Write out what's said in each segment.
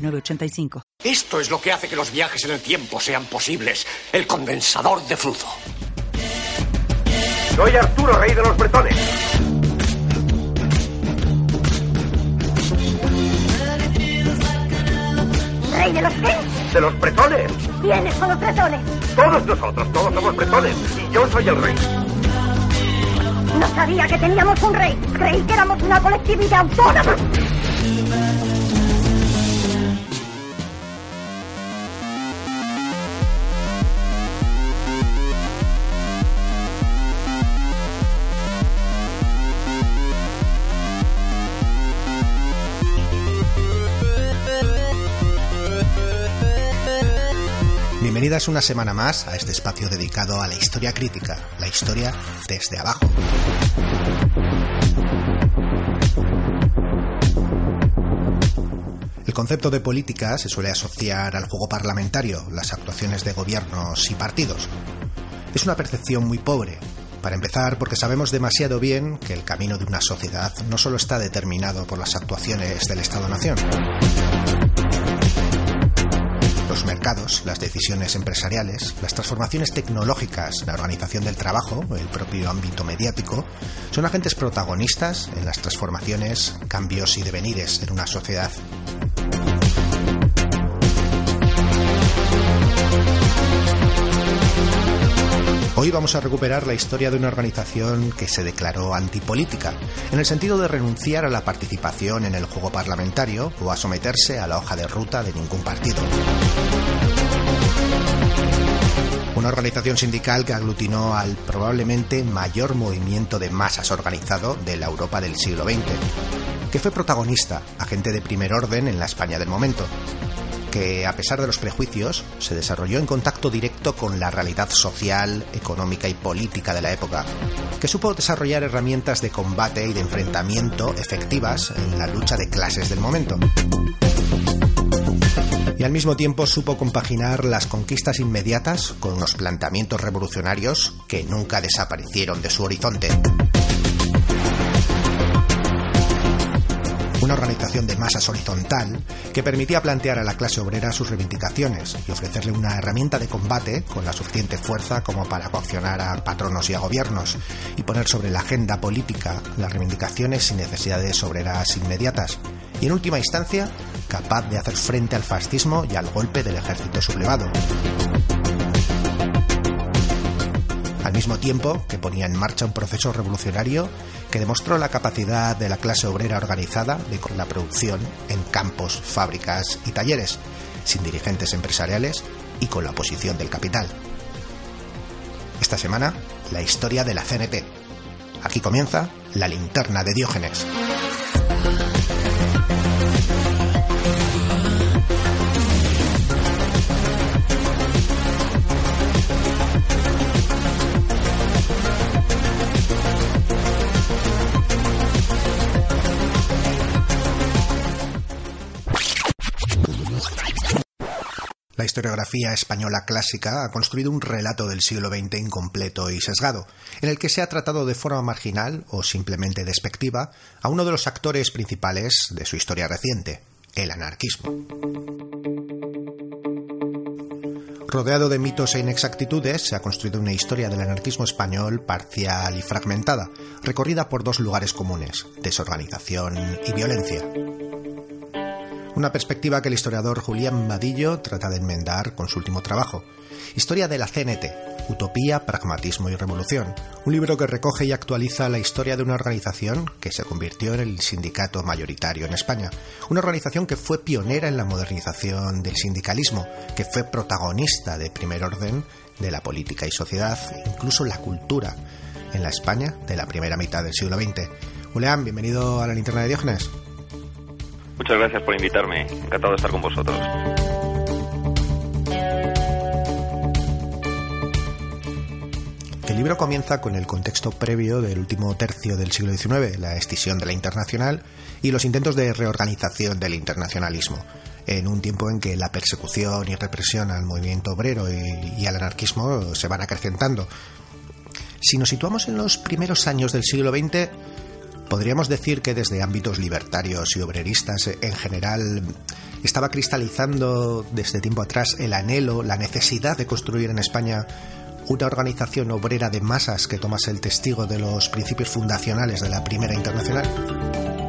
906985. Esto es lo que hace que los viajes en el tiempo sean posibles. El condensador de flujo. Soy Arturo, rey de los bretones. ¿Rey de los qué? De los bretones. ¿Quiénes son los bretones? Todos nosotros, todos somos bretones. Y yo soy el rey. No sabía que teníamos un rey. Creí que éramos una colectividad autónoma. Bienvenidas una semana más a este espacio dedicado a la historia crítica, la historia desde abajo. El concepto de política se suele asociar al juego parlamentario, las actuaciones de gobiernos y partidos. Es una percepción muy pobre, para empezar porque sabemos demasiado bien que el camino de una sociedad no solo está determinado por las actuaciones del Estado-Nación los mercados, las decisiones empresariales, las transformaciones tecnológicas, la organización del trabajo, el propio ámbito mediático, son agentes protagonistas en las transformaciones, cambios y devenires en una sociedad. Hoy vamos a recuperar la historia de una organización que se declaró antipolítica, en el sentido de renunciar a la participación en el juego parlamentario o a someterse a la hoja de ruta de ningún partido. Una organización sindical que aglutinó al probablemente mayor movimiento de masas organizado de la Europa del siglo XX, que fue protagonista, agente de primer orden en la España del momento, que, a pesar de los prejuicios, se desarrolló en contacto directo con la realidad social, económica y política de la época, que supo desarrollar herramientas de combate y de enfrentamiento efectivas en la lucha de clases del momento. Y al mismo tiempo supo compaginar las conquistas inmediatas con unos planteamientos revolucionarios que nunca desaparecieron de su horizonte. Una organización de masas horizontal que permitía plantear a la clase obrera sus reivindicaciones y ofrecerle una herramienta de combate con la suficiente fuerza como para coaccionar a patronos y a gobiernos y poner sobre la agenda política las reivindicaciones sin necesidades obreras inmediatas. Y en última instancia capaz de hacer frente al fascismo y al golpe del ejército sublevado al mismo tiempo que ponía en marcha un proceso revolucionario que demostró la capacidad de la clase obrera organizada de la producción en campos, fábricas y talleres, sin dirigentes empresariales y con la oposición del capital. Esta semana, la historia de la CNT. Aquí comienza la linterna de Diógenes. Historiografía española clásica ha construido un relato del siglo XX incompleto y sesgado, en el que se ha tratado de forma marginal o simplemente despectiva a uno de los actores principales de su historia reciente, el anarquismo. Rodeado de mitos e inexactitudes, se ha construido una historia del anarquismo español parcial y fragmentada, recorrida por dos lugares comunes, desorganización y violencia una perspectiva que el historiador Julián Vadillo trata de enmendar con su último trabajo, Historia de la CNT, Utopía, Pragmatismo y Revolución, un libro que recoge y actualiza la historia de una organización que se convirtió en el sindicato mayoritario en España, una organización que fue pionera en la modernización del sindicalismo, que fue protagonista de primer orden de la política y sociedad, incluso la cultura, en la España de la primera mitad del siglo XX. Julián, bienvenido a la linterna de Diógenes. Muchas gracias por invitarme. Encantado de estar con vosotros. El libro comienza con el contexto previo del último tercio del siglo XIX, la escisión de la internacional y los intentos de reorganización del internacionalismo, en un tiempo en que la persecución y represión al movimiento obrero y, al anarquismo se van acrecentando. Si nos situamos en los primeros años del siglo XX, podríamos decir que desde ámbitos libertarios y obreristas en general estaba cristalizando desde tiempo atrás el anhelo, la necesidad de construir en España una organización obrera de masas que tomase el testigo de los principios fundacionales de la Primera Internacional?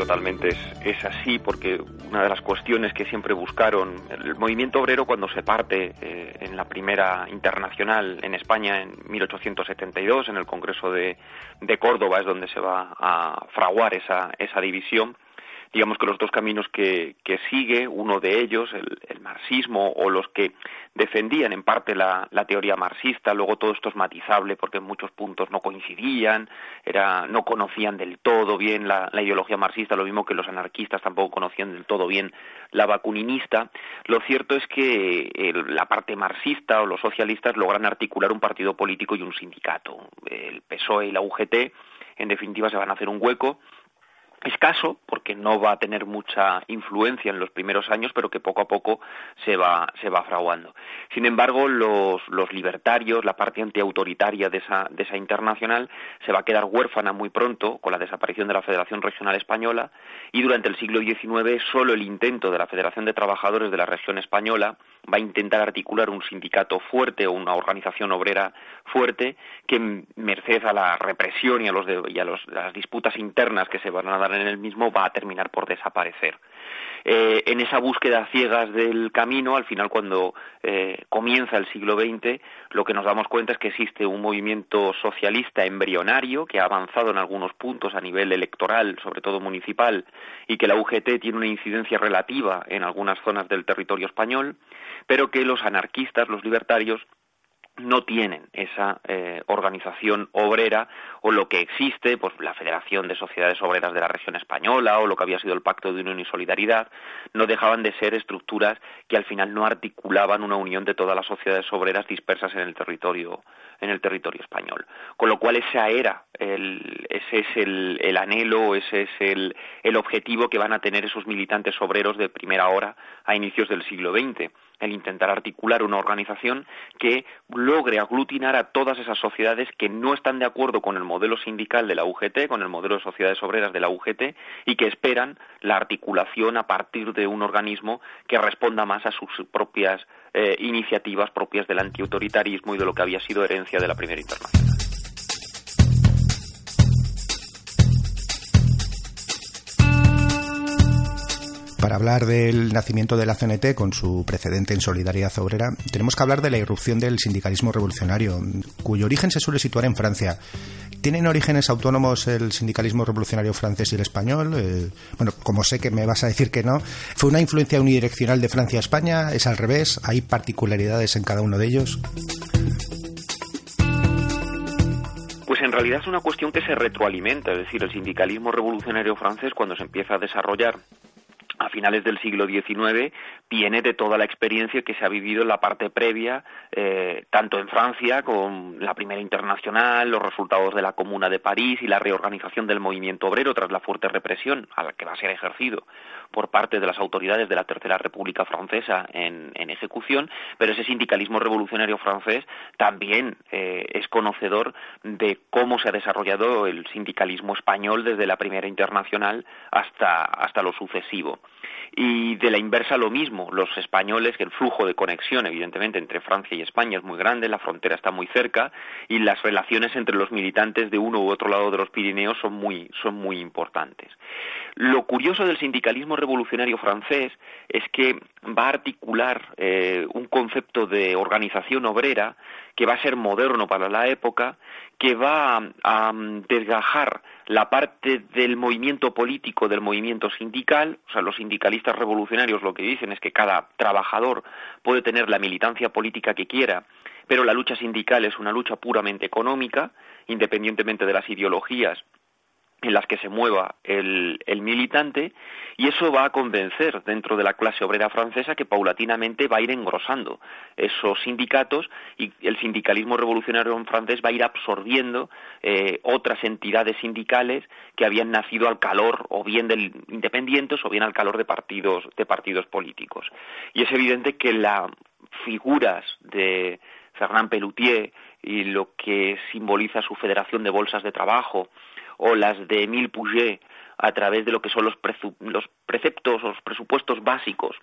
Totalmente. Es, así porque una de las cuestiones que siempre buscaron el movimiento obrero cuando se parte eh, en la primera internacional en España en 1872, en el Congreso de, de Córdoba, es donde se va a fraguar esa, esa división digamos que los dos caminos que, que sigue, uno de ellos, el, el, marxismo, o los que defendían en parte la, teoría marxista, luego todo esto es matizable porque en muchos puntos no coincidían, era, no conocían del todo bien la, la ideología marxista, lo mismo que los anarquistas tampoco conocían del todo bien la vacuninista. Lo cierto es que el, la parte marxista o los socialistas logran articular un partido político y un sindicato. El PSOE y la UGT, en definitiva, se van a hacer un hueco escaso porque no va a tener mucha influencia en los primeros años pero que poco a poco se va se va fraguando. Sin embargo los, los libertarios la parte antiautoritaria de esa de esa internacional se va a quedar huérfana muy pronto con la desaparición de la Federación Regional Española y durante el siglo XIX solo el intento de la Federación de Trabajadores de la región española va a intentar articular un sindicato fuerte o una organización obrera fuerte que merced a la represión y a los y a los, las disputas internas que se van a dar en el mismo va a terminar por desaparecer. Eh, en esa búsqueda ciegas del camino, al final cuando eh, comienza el siglo XX, lo que nos damos cuenta es que existe un movimiento socialista embrionario que ha avanzado en algunos puntos a nivel electoral, sobre todo municipal, y que la UGT tiene una incidencia relativa en algunas zonas del territorio español, pero que los anarquistas, los libertarios, no tienen esa eh, organización obrera o lo que existe, pues la Federación de Sociedades Obreras de la Región Española o lo que había sido el Pacto de Unión y Solidaridad, no dejaban de ser estructuras que al final no articulaban una unión de todas las sociedades obreras dispersas en el territorio en el territorio español. Con lo cual esa era el, ese es el, el anhelo, ese es el, el objetivo que van a tener esos militantes obreros de primera hora a inicios del siglo XX el intentar articular una organización que logre aglutinar a todas esas sociedades que no están de acuerdo con el modelo sindical de la UGT, con el modelo de sociedades obreras de la UGT y que esperan la articulación a partir de un organismo que responda más a sus propias eh, iniciativas propias del antiautoritarismo y de lo que había sido herencia de la Primera Internacional. Para hablar del nacimiento de la CNT con su precedente en Solidaridad Obrera, tenemos que hablar de la irrupción del sindicalismo revolucionario, cuyo origen se suele situar en Francia. ¿Tienen orígenes autónomos el sindicalismo revolucionario francés y el español? Eh, bueno, como sé que me vas a decir que no, ¿fue una influencia unidireccional de Francia a España? ¿Es al revés? ¿Hay particularidades en cada uno de ellos? Pues en realidad es una cuestión que se retroalimenta, es decir, el sindicalismo revolucionario francés cuando se empieza a desarrollar a finales del siglo XIX viene de toda la experiencia que se ha vivido en la parte previa, eh, tanto en Francia con la Primera Internacional, los resultados de la Comuna de París y la reorganización del movimiento obrero tras la fuerte represión a la que va a ser ejercido por parte de las autoridades de la Tercera República Francesa en, ejecución, pero ese sindicalismo revolucionario francés también eh, es conocedor de cómo se ha desarrollado el sindicalismo español desde la Primera Internacional hasta, hasta lo sucesivo. Y de la inversa lo mismo, los españoles, que el flujo de conexión evidentemente entre Francia y España es muy grande, la frontera está muy cerca y las relaciones entre los militantes de uno u otro lado de los Pirineos son muy, son muy importantes. Lo curioso del sindicalismo revolucionario francés es que va a articular eh, un concepto de organización obrera que va a ser moderno para la época, que va a, desgajar la parte del movimiento político del movimiento sindical, o sea, los sindicalistas revolucionarios lo que dicen es que cada trabajador puede tener la militancia política que quiera, pero la lucha sindical es una lucha puramente económica, independientemente de las ideologías en las que se mueva el, militante y eso va a convencer dentro de la clase obrera francesa que paulatinamente va a ir engrosando esos sindicatos y el sindicalismo revolucionario en francés va a ir absorbiendo eh, otras entidades sindicales que habían nacido al calor o bien de independientes o bien al calor de partidos de partidos políticos. Y es evidente que las figuras de Fernand Pelloutier y lo que simboliza su Federación de Bolsas de Trabajo o las de Emile Pouget a través de lo que son los, preceptos o los presupuestos básicos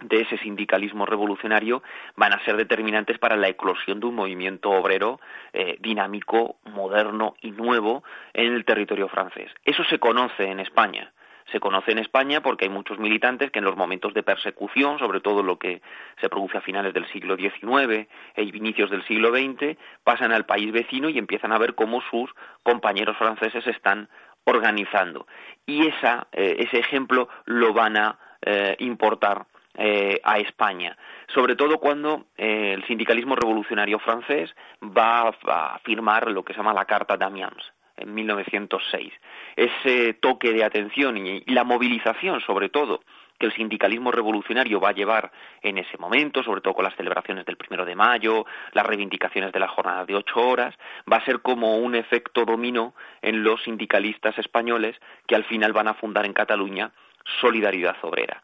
de ese sindicalismo revolucionario van a ser determinantes para la eclosión de un movimiento obrero eh, dinámico, moderno y nuevo en el territorio francés. Eso se conoce en España se conoce en España porque hay muchos militantes que en los momentos de persecución, sobre todo lo que se produce a finales del siglo XIX e inicios del siglo XX, pasan al país vecino y empiezan a ver cómo sus compañeros franceses están organizando. Y eh, ese ejemplo lo van a eh, importar eh, a España, sobre todo cuando el sindicalismo revolucionario francés va a firmar lo que se llama la Carta d'Amiens en 1906. Ese toque de atención y la movilización, sobre todo, que el sindicalismo revolucionario va a llevar en ese momento, sobre todo con las celebraciones del primero de mayo, las reivindicaciones de la jornada de ocho horas, va a ser como un efecto dominó en los sindicalistas españoles que al final van a fundar en Cataluña Solidaridad Obrera.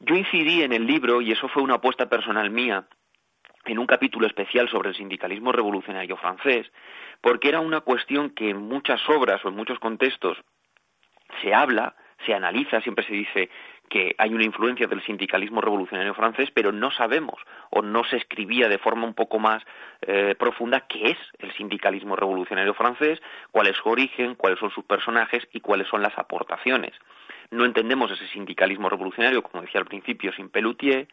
Yo incidí en el libro, y eso fue una apuesta personal mía, en un capítulo especial sobre el sindicalismo revolucionario francés, porque era una cuestión que en muchas obras o en muchos contextos se habla, se analiza, siempre se dice que hay una influencia del sindicalismo revolucionario francés, pero no sabemos o no se escribía de forma un poco más eh, profunda qué es el sindicalismo revolucionario francés, cuál es su origen, cuáles son sus personajes y cuáles son las aportaciones no entendemos ese sindicalismo revolucionario, como decía al principio, sin Pelloutier,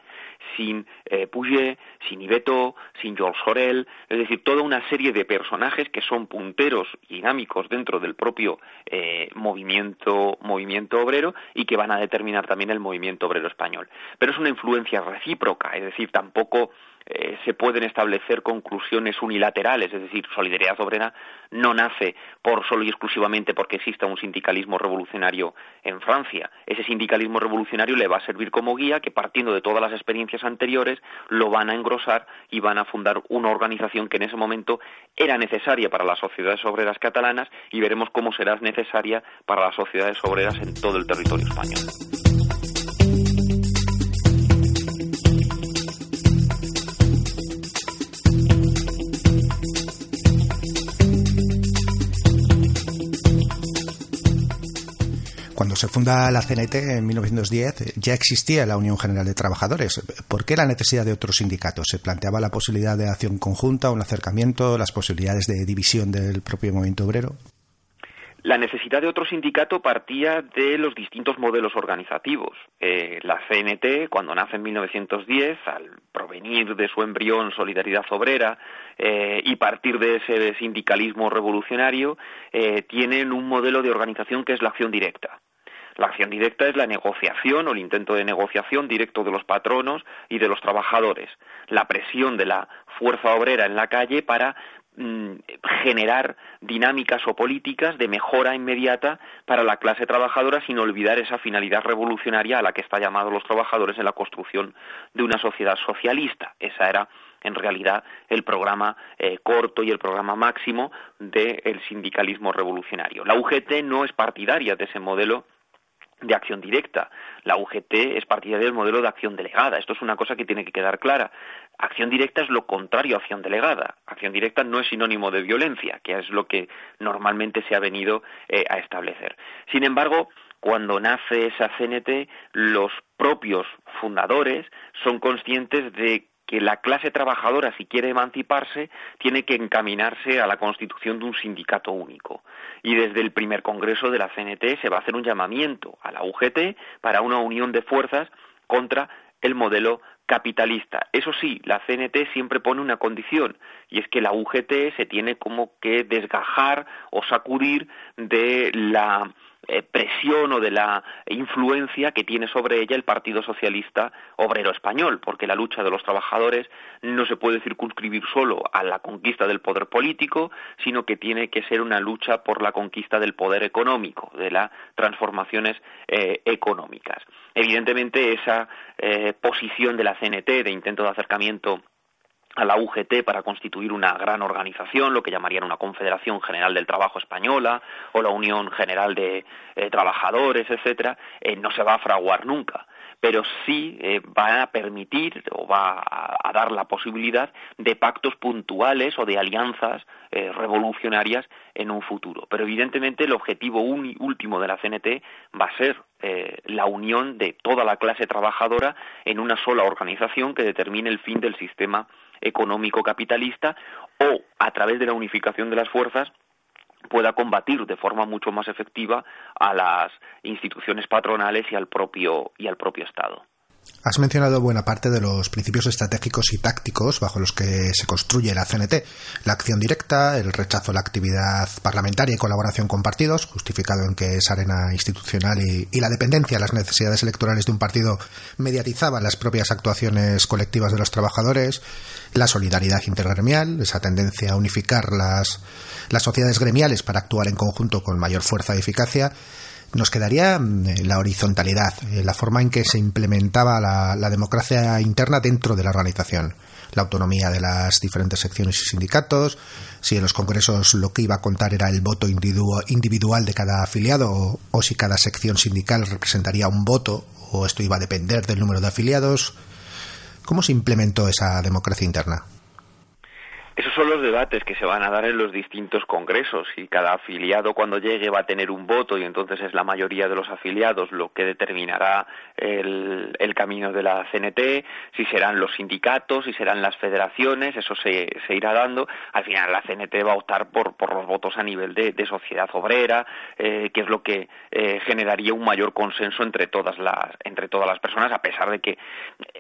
sin eh, Puget, sin Ibeto, sin Georges Sorel, es decir, toda una serie de personajes que son punteros dinámicos dentro del propio eh, movimiento, movimiento obrero y que van a determinar también el movimiento obrero español. Pero es una influencia recíproca, es decir, tampoco eh, se pueden establecer conclusiones unilaterales, es decir, Solidaridad Obrera no nace por solo y exclusivamente porque exista un sindicalismo revolucionario en Francia. Ese sindicalismo revolucionario le va a servir como guía que partiendo de todas las experiencias anteriores lo van a engrosar y van a fundar una organización que en ese momento era necesaria para las sociedades obreras catalanas y veremos cómo será necesaria para las sociedades obreras en todo el territorio español. Cuando se funda la CNT en 1910 ya existía la Unión General de Trabajadores. ¿Por qué la necesidad de otros sindicatos? ¿Se planteaba la posibilidad de acción conjunta, un acercamiento, las posibilidades de división del propio movimiento obrero? La necesidad de otro sindicato partía de los distintos modelos organizativos. Eh, la CNT, cuando nace en 1910, al provenir de su embrión Solidaridad Obrera eh, y partir de ese sindicalismo revolucionario, eh, tienen un modelo de organización que es la acción directa. La acción directa es la negociación o el intento de negociación directo de los patronos y de los trabajadores, la presión de la fuerza obrera en la calle para mm, generar dinámicas o políticas de mejora inmediata para la clase trabajadora sin olvidar esa finalidad revolucionaria a la que están llamados los trabajadores en la construcción de una sociedad socialista. Esa era en realidad el programa eh, corto y el programa máximo del sindicalismo revolucionario. La UGT no es partidaria de ese modelo de acción directa. La UGT es partidaria del modelo de acción delegada. Esto es una cosa que tiene que quedar clara. Acción directa es lo contrario a acción delegada. Acción directa no es sinónimo de violencia, que es lo que normalmente se ha venido eh, a establecer. Sin embargo, cuando nace esa CNT, los propios fundadores son conscientes de que la clase trabajadora, si quiere emanciparse, tiene que encaminarse a la constitución de un sindicato único. Y desde el primer congreso de la CNT se va a hacer un llamamiento a la UGT para una unión de fuerzas contra el modelo capitalista. Eso sí, la CNT siempre pone una condición y es que la UGT se tiene como que desgajar o sacudir de la eh, presión o de la influencia que tiene sobre ella el Partido Socialista Obrero Español, porque la lucha de los trabajadores no se puede circunscribir solo a la conquista del poder político, sino que tiene que ser una lucha por la conquista del poder económico, de las transformaciones eh, económicas. Evidentemente, esa eh, posición de la CNT de intento de acercamiento a la UGT para constituir una gran organización, lo que llamarían una Confederación General del Trabajo Española o la Unión General de eh, Trabajadores, etcétera, eh, no se va a fraguar nunca pero sí eh, va a permitir o va a, dar la posibilidad de pactos puntuales o de alianzas revolucionarias en un futuro. Pero evidentemente el objetivo último de la CNT va a ser la unión de toda la clase trabajadora en una sola organización que determine el fin del sistema económico capitalista o a través de la unificación de las fuerzas pueda combatir de forma mucho más efectiva a las instituciones patronales y al propio y al propio Estado. Has mencionado buena parte de los principios estratégicos y tácticos bajo los que se construye la CNT. La acción directa, el rechazo a la actividad parlamentaria y colaboración con partidos, justificado en que esa arena institucional y, la dependencia a las necesidades electorales de un partido mediatizaban las propias actuaciones colectivas de los trabajadores, la solidaridad intergremial, esa tendencia a unificar las, las sociedades gremiales para actuar en conjunto con mayor fuerza y eficacia, nos quedaría mm, la horizontalidad, eh, la forma en que se implementaba la, democracia interna dentro de la organización, la autonomía de las diferentes secciones y sindicatos, si en los congresos lo que iba a contar era el voto individual de cada afiliado o, o si cada sección sindical representaría un voto o esto iba a depender del número de afiliados. ¿Cómo se implementó esa democracia interna? Esos son los debates que se van a dar en los distintos congresos y cada afiliado cuando llegue va a tener un voto y entonces es la mayoría de los afiliados lo que determinará el, camino de la CNT, si serán los sindicatos, si serán las federaciones, eso se, se irá dando. Al final la CNT va a optar por, por los votos a nivel de, sociedad obrera, eh, que es lo que eh, generaría un mayor consenso entre todas las entre todas las personas, a pesar de que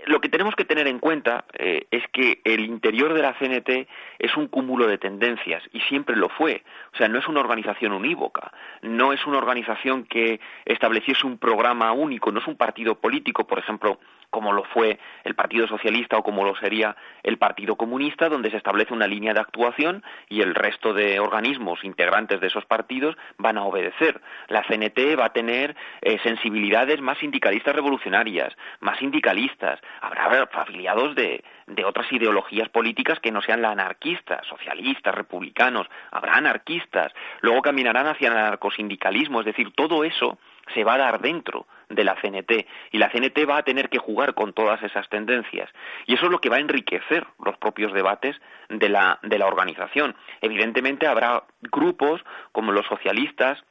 lo que tenemos que tener en cuenta eh, es que el interior de la CNT es un cúmulo de tendencias y siempre lo fue. O sea, no es una organización unívoca, no es una organización que estableciese un programa único, no es un partido político, por ejemplo, como lo fue el Partido Socialista o como lo sería el Partido Comunista, donde se establece una línea de actuación y el resto de organismos integrantes de esos partidos van a obedecer. La CNT va a tener eh, sensibilidades más sindicalistas revolucionarias, más sindicalistas, habrá afiliados de, de otras ideologías políticas que no sean la anarquista, socialistas, republicanos, habrá anarquistas, luego caminarán hacia el anarcosindicalismo, es decir, todo eso se va a dar dentro de la CNT y la CNT va a tener que jugar con todas esas tendencias y eso es lo que va a enriquecer los propios debates de la, de la organización. Evidentemente habrá grupos como los socialistas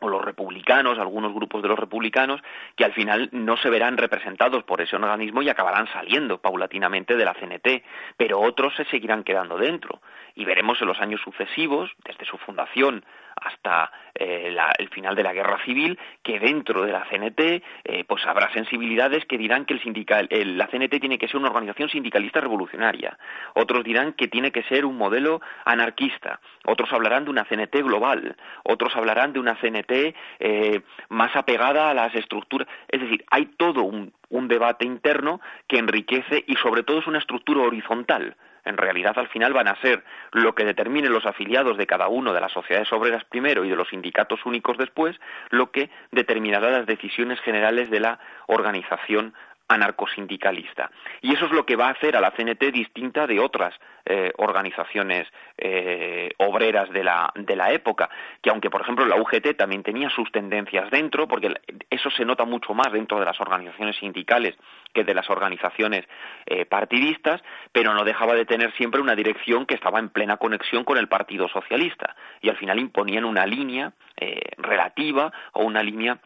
o los republicanos, algunos grupos de los republicanos, que al final no se verán representados por ese organismo y acabarán saliendo paulatinamente de la CNT, pero otros se seguirán quedando dentro. Y veremos en los años sucesivos, desde su fundación hasta eh, el final de la guerra civil, que dentro de la CNT eh, pues habrá sensibilidades que dirán que el la CNT tiene que ser una organización sindicalista revolucionaria, otros dirán que tiene que ser un modelo anarquista, otros hablarán de una CNT global, otros hablarán de una CNT eh, más apegada a las estructuras, es decir, hay todo un debate interno que enriquece y sobre todo es una estructura horizontal en realidad al final van a ser lo que determinen los afiliados de cada uno de las sociedades obreras primero y de los sindicatos únicos después, lo que determinará las decisiones generales de la organización anarcosindicalista. Y eso es lo que va a hacer a la CNT distinta de otras eh, organizaciones eh, obreras de la, de la época, que aunque por ejemplo la UGT también tenía sus tendencias dentro, porque eso se nota mucho más dentro de las organizaciones sindicales que de las organizaciones eh, partidistas, pero no dejaba de tener siempre una dirección que estaba en plena conexión con el Partido Socialista y al final imponían una línea relativa o una línea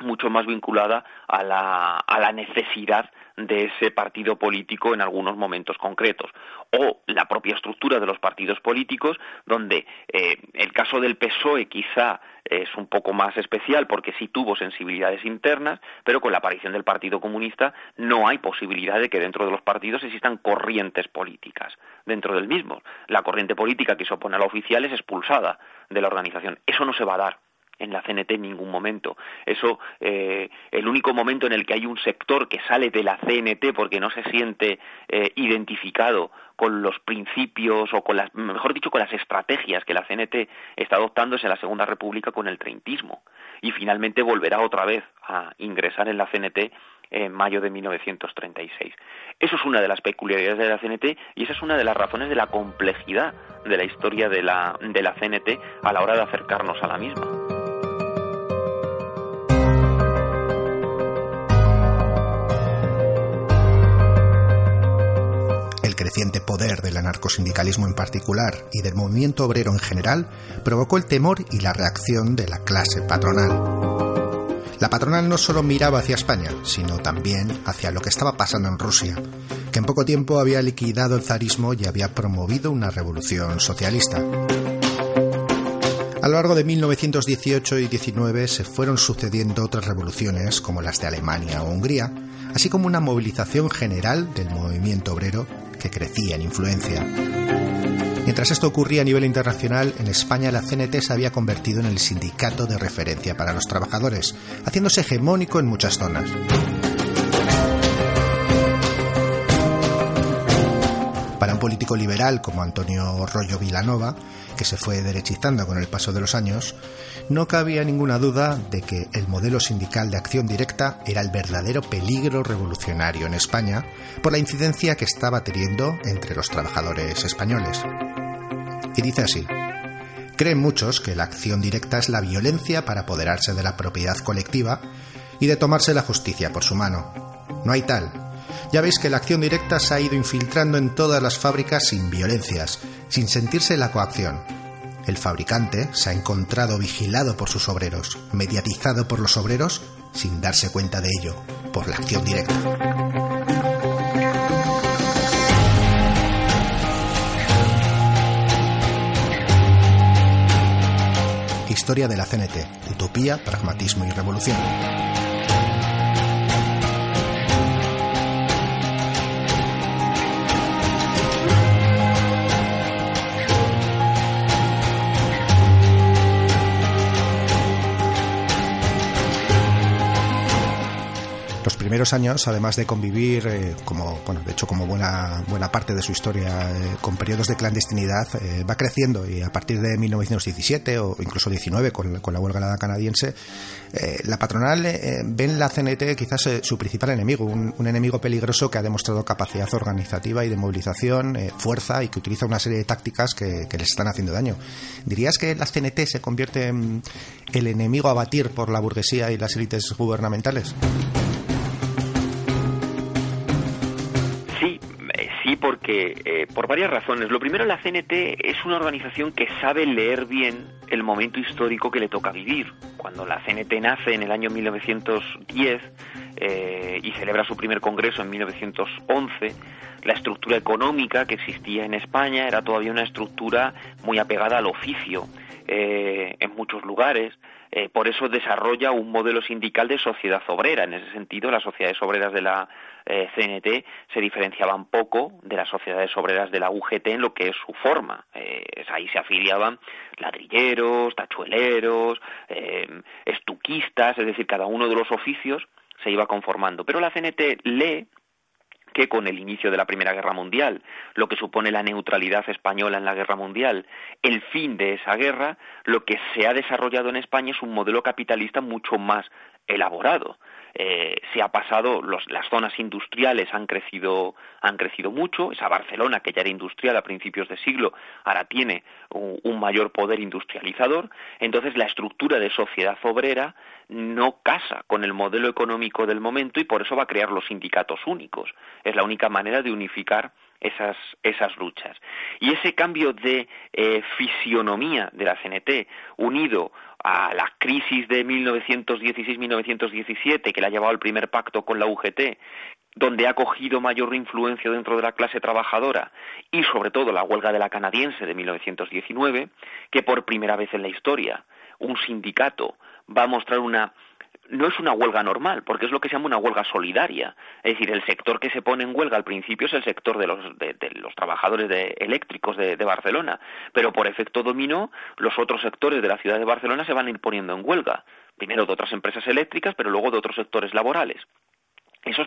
mucho más vinculada a la, a la necesidad de ese partido político en algunos momentos concretos. O la propia estructura de los partidos políticos donde eh, el caso del PSOE quizá es un poco más especial porque sí tuvo sensibilidades internas pero con la aparición del Partido Comunista no hay posibilidad de que dentro de los partidos existan corrientes políticas dentro del mismo. La corriente política que se opone a la oficial es expulsada de la organización. Eso no se va a dar en la CNT en ningún momento. Eso, eh, el único momento en el que hay un sector que sale de la CNT porque no se siente eh, identificado con los principios o con las, mejor dicho, con las estrategias que la CNT está adoptando es en la Segunda República con el treintismo. Y finalmente volverá otra vez a ingresar en la CNT en mayo de 1936. Eso es una de las peculiaridades de la CNT y esa es una de las razones de la complejidad de la historia de la, de la CNT a la hora de acercarnos a la misma. Creciente poder del anarcosindicalismo en particular y del movimiento obrero en general provocó el temor y la reacción de la clase patronal. La patronal no solo miraba hacia España, sino también hacia lo que estaba pasando en Rusia, que en poco tiempo había liquidado el zarismo y había promovido una revolución socialista. A lo largo de 1918 y 19 se fueron sucediendo otras revoluciones como las de Alemania o Hungría, así como una movilización general del movimiento obrero que crecía en influencia. Mientras esto ocurría a nivel internacional, en España la CNT se había convertido en el sindicato de referencia para los trabajadores, haciéndose hegemónico en muchas zonas. Político liberal como Antonio Rollo Vilanova, que se fue derechizando con el paso de los años, no cabía ninguna duda de que el modelo sindical de acción directa era el verdadero peligro revolucionario en España por la incidencia que estaba teniendo entre los trabajadores españoles. Y dice así, creen muchos que la acción directa es la violencia para apoderarse de la propiedad colectiva y de tomarse la justicia por su mano. No hay tal. Ya veis que la acción directa se ha ido infiltrando en todas las fábricas sin violencias, sin sentirse la coacción. El fabricante se ha encontrado vigilado por sus obreros, mediatizado por los obreros sin darse cuenta de ello, por la acción directa. Historia de la CNT, Utopía, Pragmatismo y Revolución. Primeros años, además de convivir, eh, como, bueno, de hecho, como buena, buena parte de su historia, eh, con periodos de clandestinidad, eh, va creciendo y a partir de 1917 o incluso 19 con, con la huelga canadiense, la patronal ve en la CNT quizás su principal enemigo, un, enemigo peligroso que ha demostrado capacidad organizativa y de movilización, fuerza y que utiliza una serie de tácticas que, que les están haciendo daño. ¿Dirías que la CNT se convierte en el enemigo a batir por la burguesía y las élites gubernamentales? Eh, por varias razones. Lo primero, la CNT es una organización que sabe leer bien el momento histórico que le toca vivir. Cuando la CNT nace en el año 1910 eh, y celebra su primer congreso en 1911, la estructura económica que existía en España era todavía una estructura muy apegada al oficio eh, en muchos lugares. Por eso desarrolla un modelo sindical de sociedad obrera. En ese sentido, las sociedades obreras de la eh, CNT se diferenciaban poco de las sociedades obreras de la UGT en lo que es su forma. Eh, ahí se afiliaban ladrilleros, tachueleros, eh, estuquistas, es decir, cada uno de los oficios se iba conformando. Pero la CNT lee que con el inicio de la Primera Guerra Mundial, lo que supone la neutralidad española en la Guerra Mundial, el fin de esa guerra, lo que se ha desarrollado en España es un modelo capitalista mucho más elaborado. Eh, se ha pasado, las zonas industriales han crecido, han crecido mucho, esa Barcelona que ya era industrial a principios de siglo, ahora tiene un, mayor poder industrializador, entonces la estructura de sociedad obrera no casa con el modelo económico del momento y por eso va a crear los sindicatos únicos. Es la única manera de unificar esas, esas luchas. Y ese cambio de eh, fisionomía de la CNT, unido a la crisis de 1916-1917, que le ha llevado al primer pacto con la UGT, donde ha cogido mayor influencia dentro de la clase trabajadora, y sobre todo la huelga de la canadiense de 1919, que por primera vez en la historia un sindicato va a mostrar una no es una huelga normal, porque es lo que se llama una huelga solidaria. Es decir, el sector que se pone en huelga al principio es el sector de los, de, los trabajadores de, eléctricos de, de, Barcelona, pero por efecto dominó, los otros sectores de la ciudad de Barcelona se van a ir poniendo en huelga. Primero de otras empresas eléctricas, pero luego de otros sectores laborales. Eso,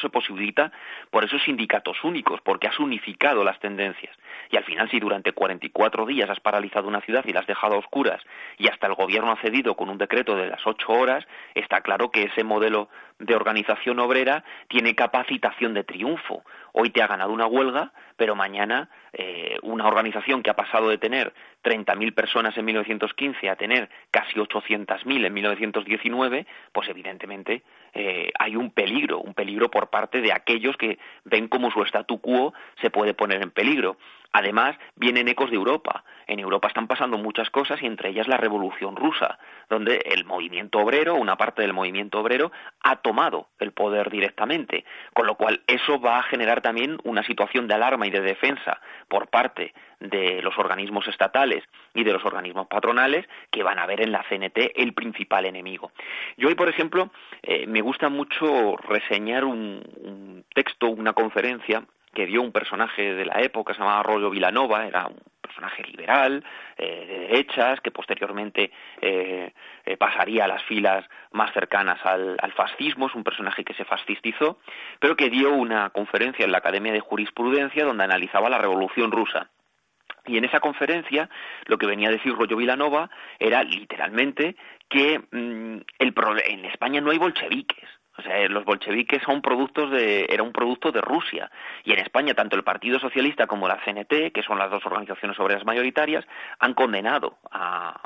se posibilita por esos sindicatos únicos, porque has unificado las tendencias. Y al final, si durante 44 días has paralizado una ciudad y la has dejado a oscuras y hasta el gobierno ha cedido con un decreto de las ocho horas, está claro que ese modelo de organización obrera tiene capacitación de triunfo. Hoy te ha ganado una huelga, pero mañana eh, una organización que ha pasado de tener 30.000 personas en 1915 a tener casi 800.000 en 1919, pues evidentemente eh, hay un peligro, un peligro por parte de aquellos que ven cómo su statu quo se puede poner en peligro. Además, vienen ecos de Europa. En Europa están pasando muchas cosas y entre ellas la Revolución Rusa, donde el movimiento obrero, una parte del movimiento obrero, ha tomado el poder directamente. Con lo cual, eso va a generar también una situación de alarma y de defensa por parte de los organismos estatales y de los organismos patronales que van a ver en la CNT el principal enemigo. Yo hoy, por ejemplo, eh, me gusta mucho reseñar un, texto, una conferencia que dio un personaje de la época, se llamaba Rollo Vilanova, era un personaje liberal, eh, de derechas, que posteriormente eh, eh, pasaría a las filas más cercanas al, al, fascismo, es un personaje que se fascistizó, pero que dio una conferencia en la Academia de Jurisprudencia donde analizaba la Revolución Rusa. Y en esa conferencia lo que venía a decir Rollo Vilanova era literalmente que mm, en España no hay bolcheviques. O sea, los bolcheviques son productos de, era un producto de Rusia. Y en España, tanto el Partido Socialista como la CNT, que son las dos organizaciones obreras mayoritarias, han condenado a,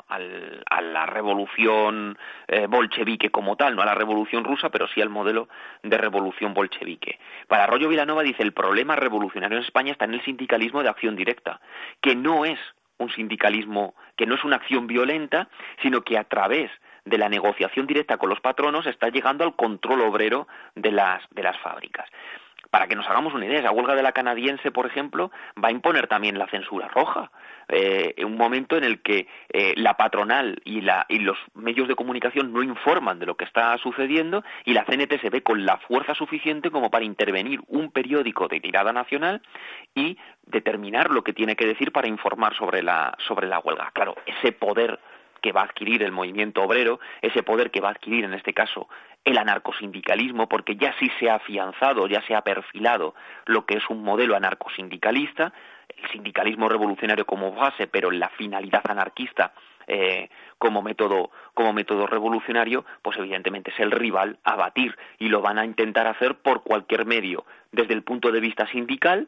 la revolución eh, bolchevique como tal, no a la revolución rusa, pero sí al modelo de revolución bolchevique. Para Arroyo Vilanova dice, el problema revolucionario en España está en el sindicalismo de acción directa, que no es un sindicalismo, que no es una acción violenta, sino que a través de la negociación directa con los patronos está llegando al control obrero de las, de las fábricas. Para que nos hagamos una idea, la huelga de la canadiense, por ejemplo, va a imponer también la censura roja. Eh, un momento en el que eh, la patronal y, la, y los medios de comunicación no informan de lo que está sucediendo y la CNT se ve con la fuerza suficiente como para intervenir un periódico de tirada nacional y determinar lo que tiene que decir para informar sobre la, sobre la huelga. Claro, ese poder que va a adquirir el movimiento obrero, ese poder que va a adquirir en este caso el anarcosindicalismo, porque ya sí se ha afianzado, ya se ha perfilado lo que es un modelo anarcosindicalista, el sindicalismo revolucionario como base, pero la finalidad anarquista eh, como método como método revolucionario, pues evidentemente es el rival a batir y lo van a intentar hacer por cualquier medio, desde el punto de vista sindical,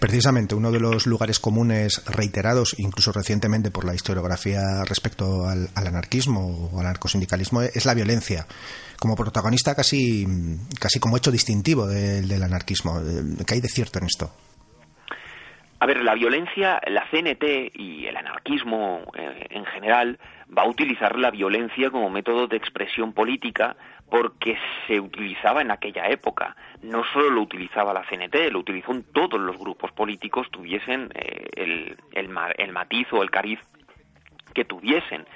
Precisamente uno de los lugares comunes reiterados, incluso recientemente por la historiografía respecto al, anarquismo o al anarcosindicalismo, es la violencia, como protagonista casi, casi como hecho distintivo del anarquismo. ¿Qué hay de cierto en esto? A ver, la violencia, la CNT y el anarquismo eh, en general va a utilizar la violencia como método de expresión política porque se utilizaba en aquella época. No solo lo utilizaba la CNT, lo utilizó en todos los grupos políticos tuviesen eh, el, el, el matiz o el cariz que tuviesen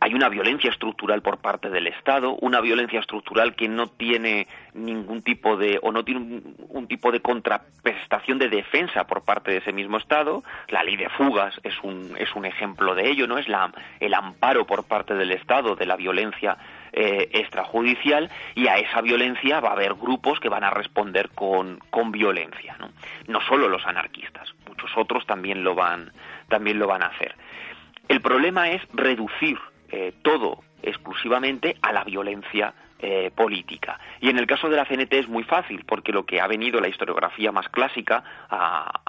hay una violencia estructural por parte del Estado, una violencia estructural que no tiene ningún tipo de o no tiene un, tipo de contraprestación de defensa por parte de ese mismo Estado. La ley de fugas es un es un ejemplo de ello, no es la el amparo por parte del Estado de la violencia eh, extrajudicial y a esa violencia va a haber grupos que van a responder con, con violencia, ¿no? no solo los anarquistas, muchos otros también lo van también lo van a hacer. El problema es reducir eh, todo exclusivamente a la violencia eh, política. Y en el caso de la CNT es muy fácil, porque lo que ha venido la historiografía más clásica a,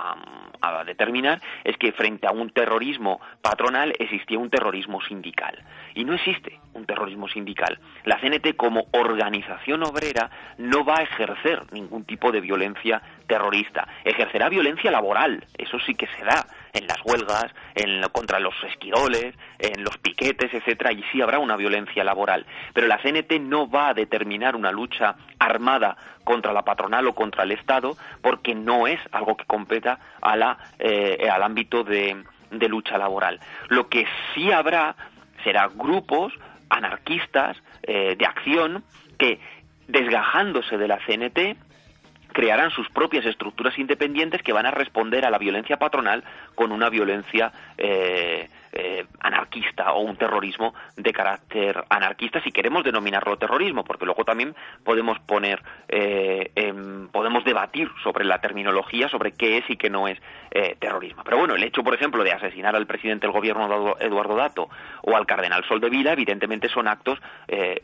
a determinar es que frente a un terrorismo patronal existía un terrorismo sindical. Y no existe un terrorismo sindical. La CNT como organización obrera no va a ejercer ningún tipo de violencia terrorista. Ejercerá violencia laboral, eso sí que se da en las huelgas, en, contra los esquiroles, en los piquetes, etcétera, y sí habrá una violencia laboral. Pero la CNT no va a determinar una lucha armada contra la patronal o contra el Estado, porque no es algo que competa a la, eh, al ámbito de, de lucha laboral. Lo que sí habrá será grupos anarquistas eh, de acción que, desgajándose de la CNT, crearán sus propias estructuras independientes que van a responder a la violencia patronal con una violencia eh, eh, anarquista o un terrorismo de carácter anarquista, si queremos denominarlo terrorismo, porque luego también podemos poner, eh, podemos debatir sobre la terminología, sobre qué es y qué no es terrorismo. Pero bueno, el hecho, por ejemplo, de asesinar al presidente del gobierno Eduardo Dato o al cardenal Sol de Vila, evidentemente son actos,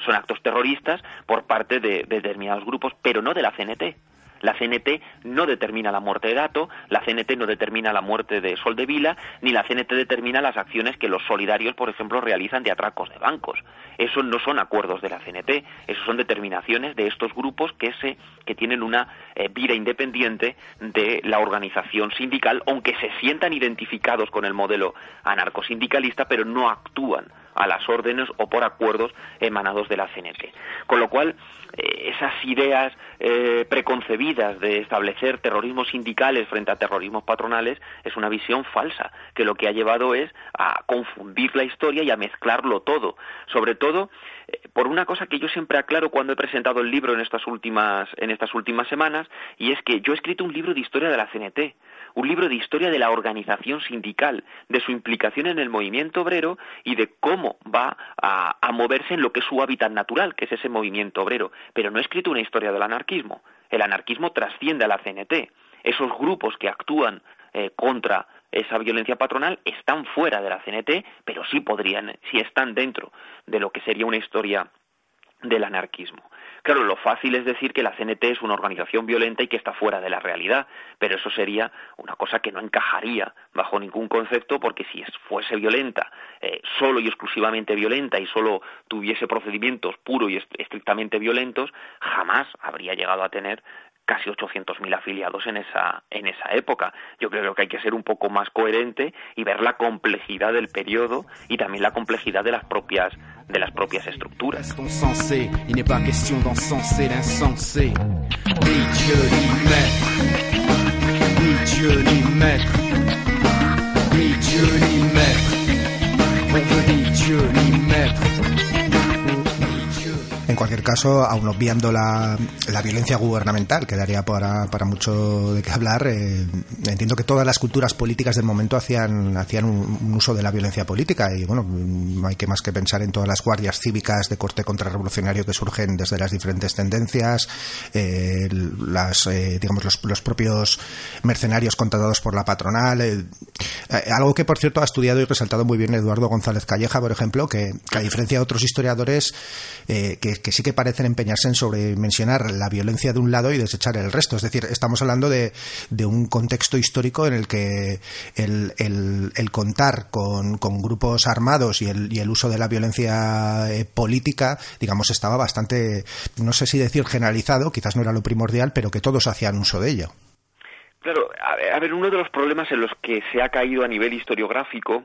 son actos terroristas por parte de determinados grupos, pero no de la CNT. La CNT no determina la muerte de Dato, la CNT no determina la muerte de Sol de Vila, ni la CNT determina las acciones que los solidarios, por ejemplo, realizan de atracos de bancos. Esos no son acuerdos de la CNT, esos son determinaciones de estos grupos que, se, que tienen una eh, vida independiente de la organización sindical, aunque se sientan identificados con el modelo anarcosindicalista, pero no actúan a las órdenes o por acuerdos emanados de la CNT. Con lo cual, eh, esas ideas eh, preconcebidas de establecer terrorismos sindicales frente a terrorismos patronales es una visión falsa, que lo que ha llevado es a confundir la historia y a mezclarlo todo. Sobre todo, eh, por una cosa que yo siempre aclaro cuando he presentado el libro en estas últimas, en estas últimas semanas, y es que yo he escrito un libro de historia de la CNT un libro de historia de la organización sindical, de su implicación en el movimiento obrero y de cómo va a, moverse en lo que es su hábitat natural, que es ese movimiento obrero. Pero no he escrito una historia del anarquismo. El anarquismo trasciende a la CNT. Esos grupos que actúan eh, contra esa violencia patronal están fuera de la CNT, pero sí podrían, sí están dentro de lo que sería una historia del anarquismo. Claro, lo fácil es decir que la CNT es una organización violenta y que está fuera de la realidad, pero eso sería una cosa que no encajaría bajo ningún concepto porque si fuese violenta, eh, solo y exclusivamente violenta y solo tuviese procedimientos puros y estrictamente violentos, jamás habría llegado a tener casi 800.000 afiliados en esa, en esa época. Yo creo que hay que ser un poco más coherente y ver la complejidad del periodo y también la complejidad de las propias, de las propias estructuras. En cualquier caso, aun obviando la, la violencia gubernamental, que daría para, para mucho de qué hablar, eh, entiendo que todas las culturas políticas del momento hacían, hacían un, uso de la violencia política y, bueno, no hay que más que pensar en todas las guardias cívicas de corte contrarrevolucionario que surgen desde las diferentes tendencias, eh, las, eh, digamos, los, los, propios mercenarios contratados por la patronal. algo que, por cierto, ha estudiado y resaltado muy bien Eduardo González Calleja, por ejemplo, que, que a diferencia de otros historiadores, que que, sí que parecen empeñarse en sobremencionar la violencia de un lado y desechar el resto. Es decir, estamos hablando de, un contexto histórico en el que el, contar con, grupos armados y el, el, uso de la violencia eh, política, digamos, estaba bastante, no sé si decir generalizado, quizás no era lo primordial, pero que todos hacían uso de ello. Claro, a ver, uno de los problemas en los que se ha caído a nivel historiográfico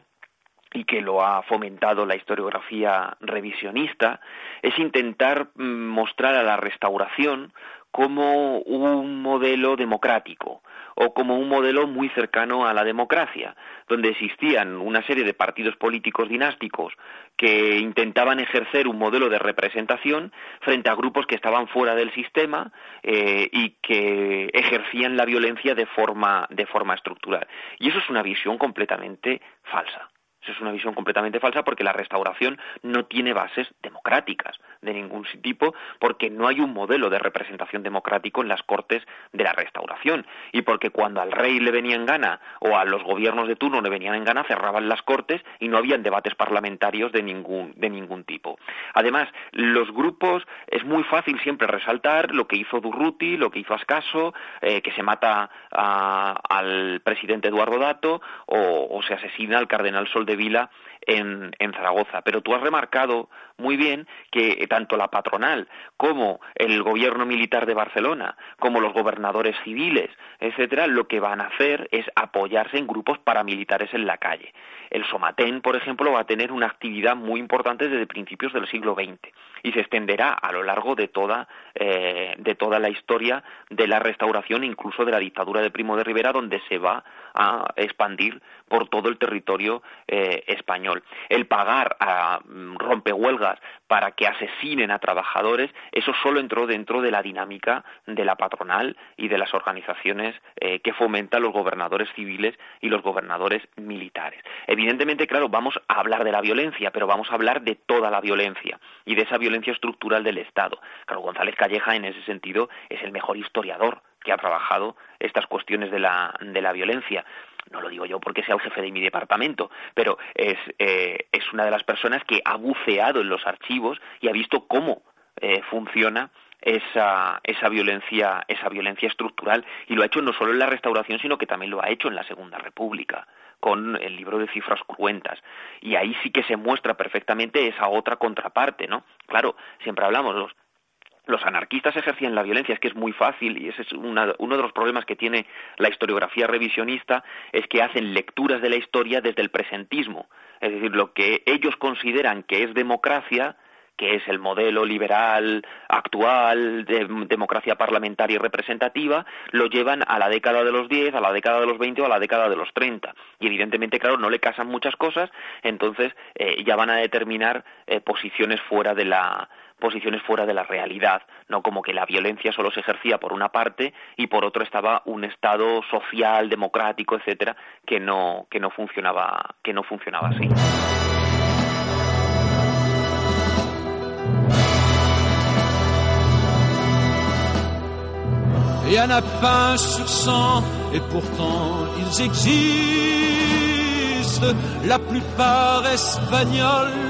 y que lo ha fomentado la historiografía revisionista, es intentar mm, mostrar a la restauración como un modelo democrático o como un modelo muy cercano a la democracia, donde existían una serie de partidos políticos dinásticos que intentaban ejercer un modelo de representación frente a grupos que estaban fuera del sistema eh, y que ejercían la violencia de forma, de forma estructural. Y eso es una visión completamente falsa Es una visión completamente falsa porque la restauración no tiene bases democráticas de ningún tipo porque no hay un modelo de representación democrático en las cortes de la restauración y porque cuando al rey le venía en gana o a los gobiernos de turno le venían en gana cerraban las cortes y no habían debates parlamentarios de ningún de ningún tipo. Además, los grupos es muy fácil siempre resaltar lo que hizo Durruti, lo que hizo Ascaso, eh, que se mata al presidente Eduardo Dato o, se asesina al cardenal Sol de Vila en, Zaragoza. Pero tú has remarcado muy bien que tanto la patronal como el gobierno militar de Barcelona, como los gobernadores civiles, etcétera, lo que van a hacer es apoyarse en grupos paramilitares en la calle. El Somatén, por ejemplo, va a tener una actividad muy importante desde principios del siglo XX y se extenderá a lo largo de toda, eh, de toda la historia de la restauración, incluso de la dictadura de Primo de Rivera, donde se va a expandir por todo el territorio eh, español. El pagar a mm, rompehuelgas para que asesinen a trabajadores, eso solo entró dentro de la dinámica de la patronal y de las organizaciones eh, que fomentan los gobernadores civiles y los gobernadores militares. Evidentemente, claro, vamos a hablar de la violencia, pero vamos a hablar de toda la violencia y de esa violencia estructural del Estado. Claro, González Calleja, en ese sentido, es el mejor historiador que ha trabajado estas cuestiones de la, de la violencia no lo digo yo porque sea el jefe de mi departamento, pero es, eh, es una de las personas que ha buceado en los archivos y ha visto cómo eh, funciona esa, esa violencia esa violencia estructural. Y lo ha hecho no solo en la restauración sino que también lo ha hecho en la Segunda República con el libro de cifras cruentas. Y ahí sí que se muestra perfectamente esa otra contraparte no claro siempre hablamos los los anarquistas ejercían la violencia, es que es muy fácil y ese es uno de los problemas que tiene la historiografía revisionista, es que hacen lecturas de la historia desde el presentismo, es decir, lo que ellos consideran que es democracia, que es el modelo liberal actual de democracia parlamentaria y representativa, lo llevan a la década de los 10, a la década de los 20 o a la década de los 30. Y evidentemente, claro, no le casan muchas cosas, entonces eh, ya van a determinar eh, posiciones fuera de la posiciones fuera de la realidad, no como que la violencia solo se ejercía por una parte y por otro estaba un estado social, democrático, etcétera, que no que no funcionaba que no funcionaba así. Il y en a pas sur cent, et pourtant ils existent, la plupart espagnols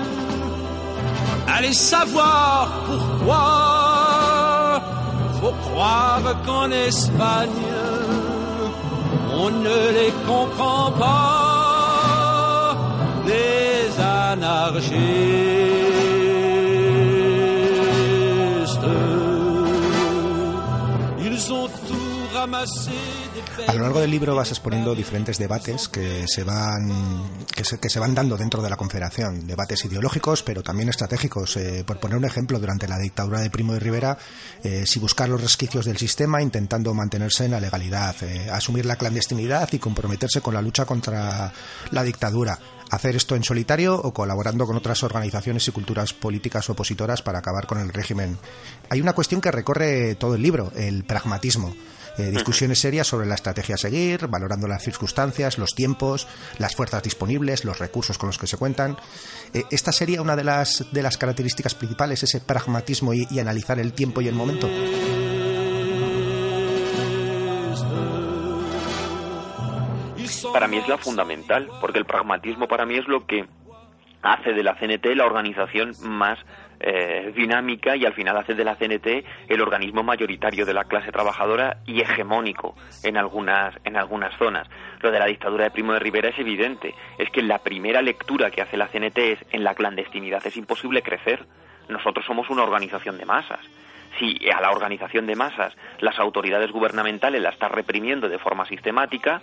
Allez savoir pourquoi. Faut croire qu'en Espagne, on ne les comprend pas, les anarchistes. A lo largo del libro vas exponiendo diferentes debates que se van que se, van dando dentro de la Confederación, debates ideológicos, pero también estratégicos. Eh, por poner un ejemplo, durante la dictadura de Primo de Rivera, eh, si buscar los resquicios del sistema, intentando mantenerse en la legalidad, eh, asumir la clandestinidad y comprometerse con la lucha contra la dictadura hacer esto en solitario o colaborando con otras organizaciones y culturas políticas opositoras para acabar con el régimen. Hay una cuestión que recorre todo el libro, el pragmatismo. Eh, discusiones serias sobre la estrategia a seguir, valorando las circunstancias, los tiempos, las fuerzas disponibles, los recursos con los que se cuentan. Eh, esta sería una de las, de las características principales, ese pragmatismo y, y analizar el tiempo y el momento. Para mí es la fundamental, porque el pragmatismo para mí es lo que hace de la CNT la organización más eh, dinámica y al final hace de la CNT el organismo mayoritario de la clase trabajadora y hegemónico en algunas, en algunas zonas. Lo de la dictadura de Primo de Rivera es evidente, es que la primera lectura que hace la CNT es en la clandestinidad es imposible crecer. Nosotros somos una organización de masas si a la organización de masas las autoridades gubernamentales la están reprimiendo de forma sistemática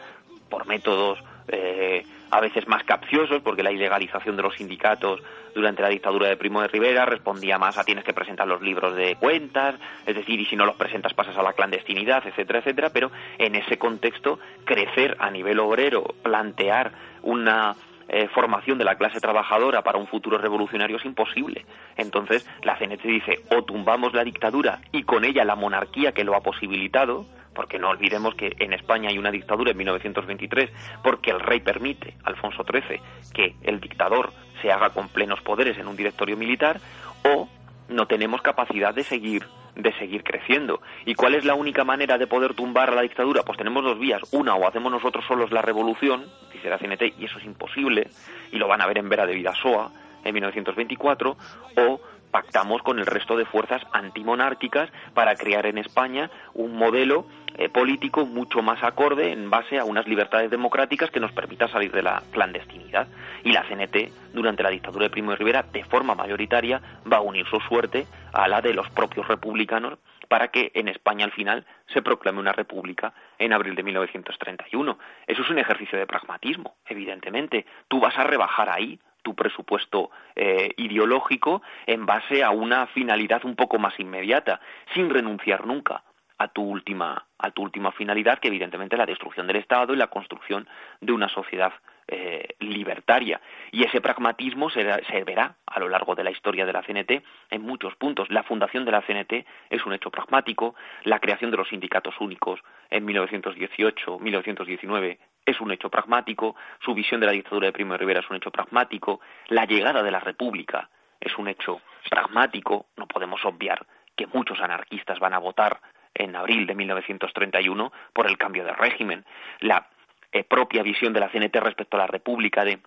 por métodos eh, a veces más capciosos, porque la ilegalización de los sindicatos durante la dictadura de Primo de Rivera respondía más a tienes que presentar los libros de cuentas, es decir, y si no los presentas pasas a la clandestinidad, etcétera, etcétera, pero en ese contexto crecer a nivel obrero, plantear una eh, formación de la clase trabajadora para un futuro revolucionario es imposible. Entonces, la CNT dice, o tumbamos la dictadura y con ella la monarquía que lo ha posibilitado, porque no olvidemos que en España hay una dictadura en 1923 porque el rey permite, Alfonso XIII, que el dictador se haga con plenos poderes en un directorio militar, o no tenemos capacidad de seguir de seguir creciendo. ¿Y cuál es la única manera de poder tumbar a la dictadura? Pues tenemos dos vías. Una, o hacemos nosotros solos la revolución, dice la CNT, y eso es imposible, y lo van a ver en Vera de Vidasoa en 1924, o pactamos con el resto de fuerzas antimonárquicas para crear en España un modelo eh, político mucho más acorde en base a unas libertades democráticas que nos permita salir de la clandestinidad. Y la CNT, durante la dictadura de Primo de Rivera, de forma mayoritaria, va a unir su suerte a la de los propios republicanos para que en España al final se proclame una república en abril de 1931. Eso es un ejercicio de pragmatismo, evidentemente. Tú vas a rebajar ahí tu presupuesto eh, ideológico en base a una finalidad un poco más inmediata, sin renunciar nunca a tu última a tu última finalidad, que evidentemente es la destrucción del Estado y la construcción de una sociedad eh, libertaria. Y ese pragmatismo se, se, verá a lo largo de la historia de la CNT en muchos puntos. La fundación de la CNT es un hecho pragmático, la creación de los sindicatos únicos en 1918-1919 es un hecho pragmático, su visión de la dictadura de Primo de Rivera es un hecho pragmático, la llegada de la República es un hecho pragmático, no podemos obviar que muchos anarquistas van a votar en abril de 1931 por el cambio de régimen. La eh, propia visión de la CNT respecto a la República de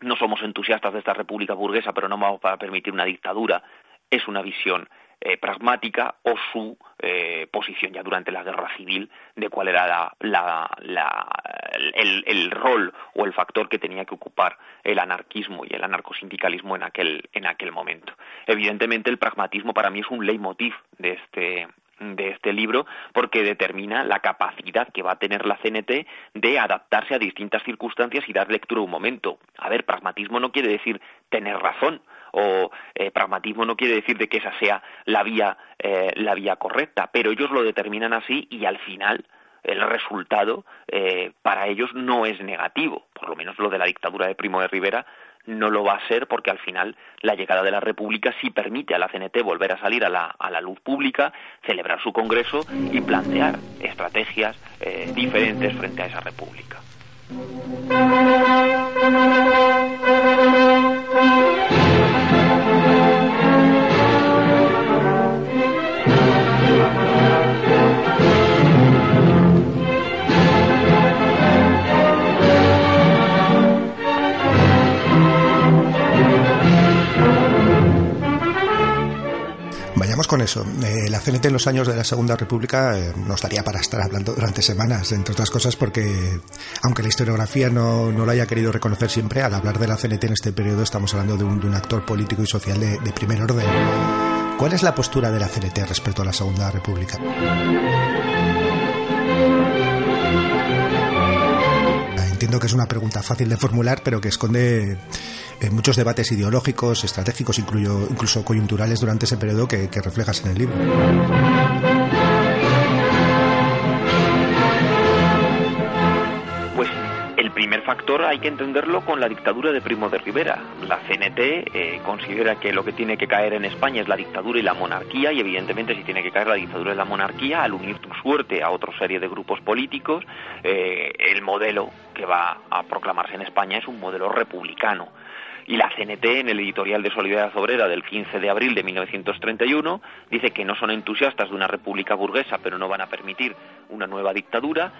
no somos entusiastas de esta República burguesa, pero no vamos a permitir una dictadura, es una visión eh, pragmática o su eh, posición ya durante la guerra civil de cuál era el, el, rol o el factor que tenía que ocupar el anarquismo y el anarcosindicalismo en aquel, en aquel momento. Evidentemente el pragmatismo para mí es un leitmotiv de este, de este libro porque determina la capacidad que va a tener la CNT de adaptarse a distintas circunstancias y dar lectura a un momento. A ver, pragmatismo no quiere decir tener razón o eh, pragmatismo no quiere decir de que esa sea la vía eh, la vía correcta, pero ellos lo determinan así y al final el resultado eh, para ellos no es negativo, por lo menos lo de la dictadura de Primo de Rivera no lo va a ser porque al final la llegada de la República sí permite a la CNT volver a salir a la, a la luz pública, celebrar su Congreso y plantear estrategias eh, diferentes frente a esa República. Con eso. Eh, la CNT en los años de la Segunda República eh, nos daría para estar hablando durante semanas, entre otras cosas porque, aunque la historiografía no, no lo haya querido reconocer siempre, al hablar de la CNT en este periodo estamos hablando de un, actor político y social de, de primer orden. ¿Cuál es la postura de la CNT respecto a la Segunda República? Entiendo que es una pregunta fácil de formular, pero que esconde eh, muchos debates ideológicos, estratégicos, incluso, coyunturales durante ese periodo que reflejas en el libro. Factor hay que entenderlo con la dictadura de Primo de Rivera. La CNT eh, considera que lo que tiene que caer en España es la dictadura y la monarquía, y evidentemente si tiene que caer la dictadura y la monarquía, al unir tu suerte a otra serie de grupos políticos, eh, el modelo que va a proclamarse en España es un modelo republicano y la CNT, en el editorial de Solidaridad Obrera del 15 de abril de 1931, dice que no son entusiastas de una república burguesa, pero no van a permitir una nueva dictadura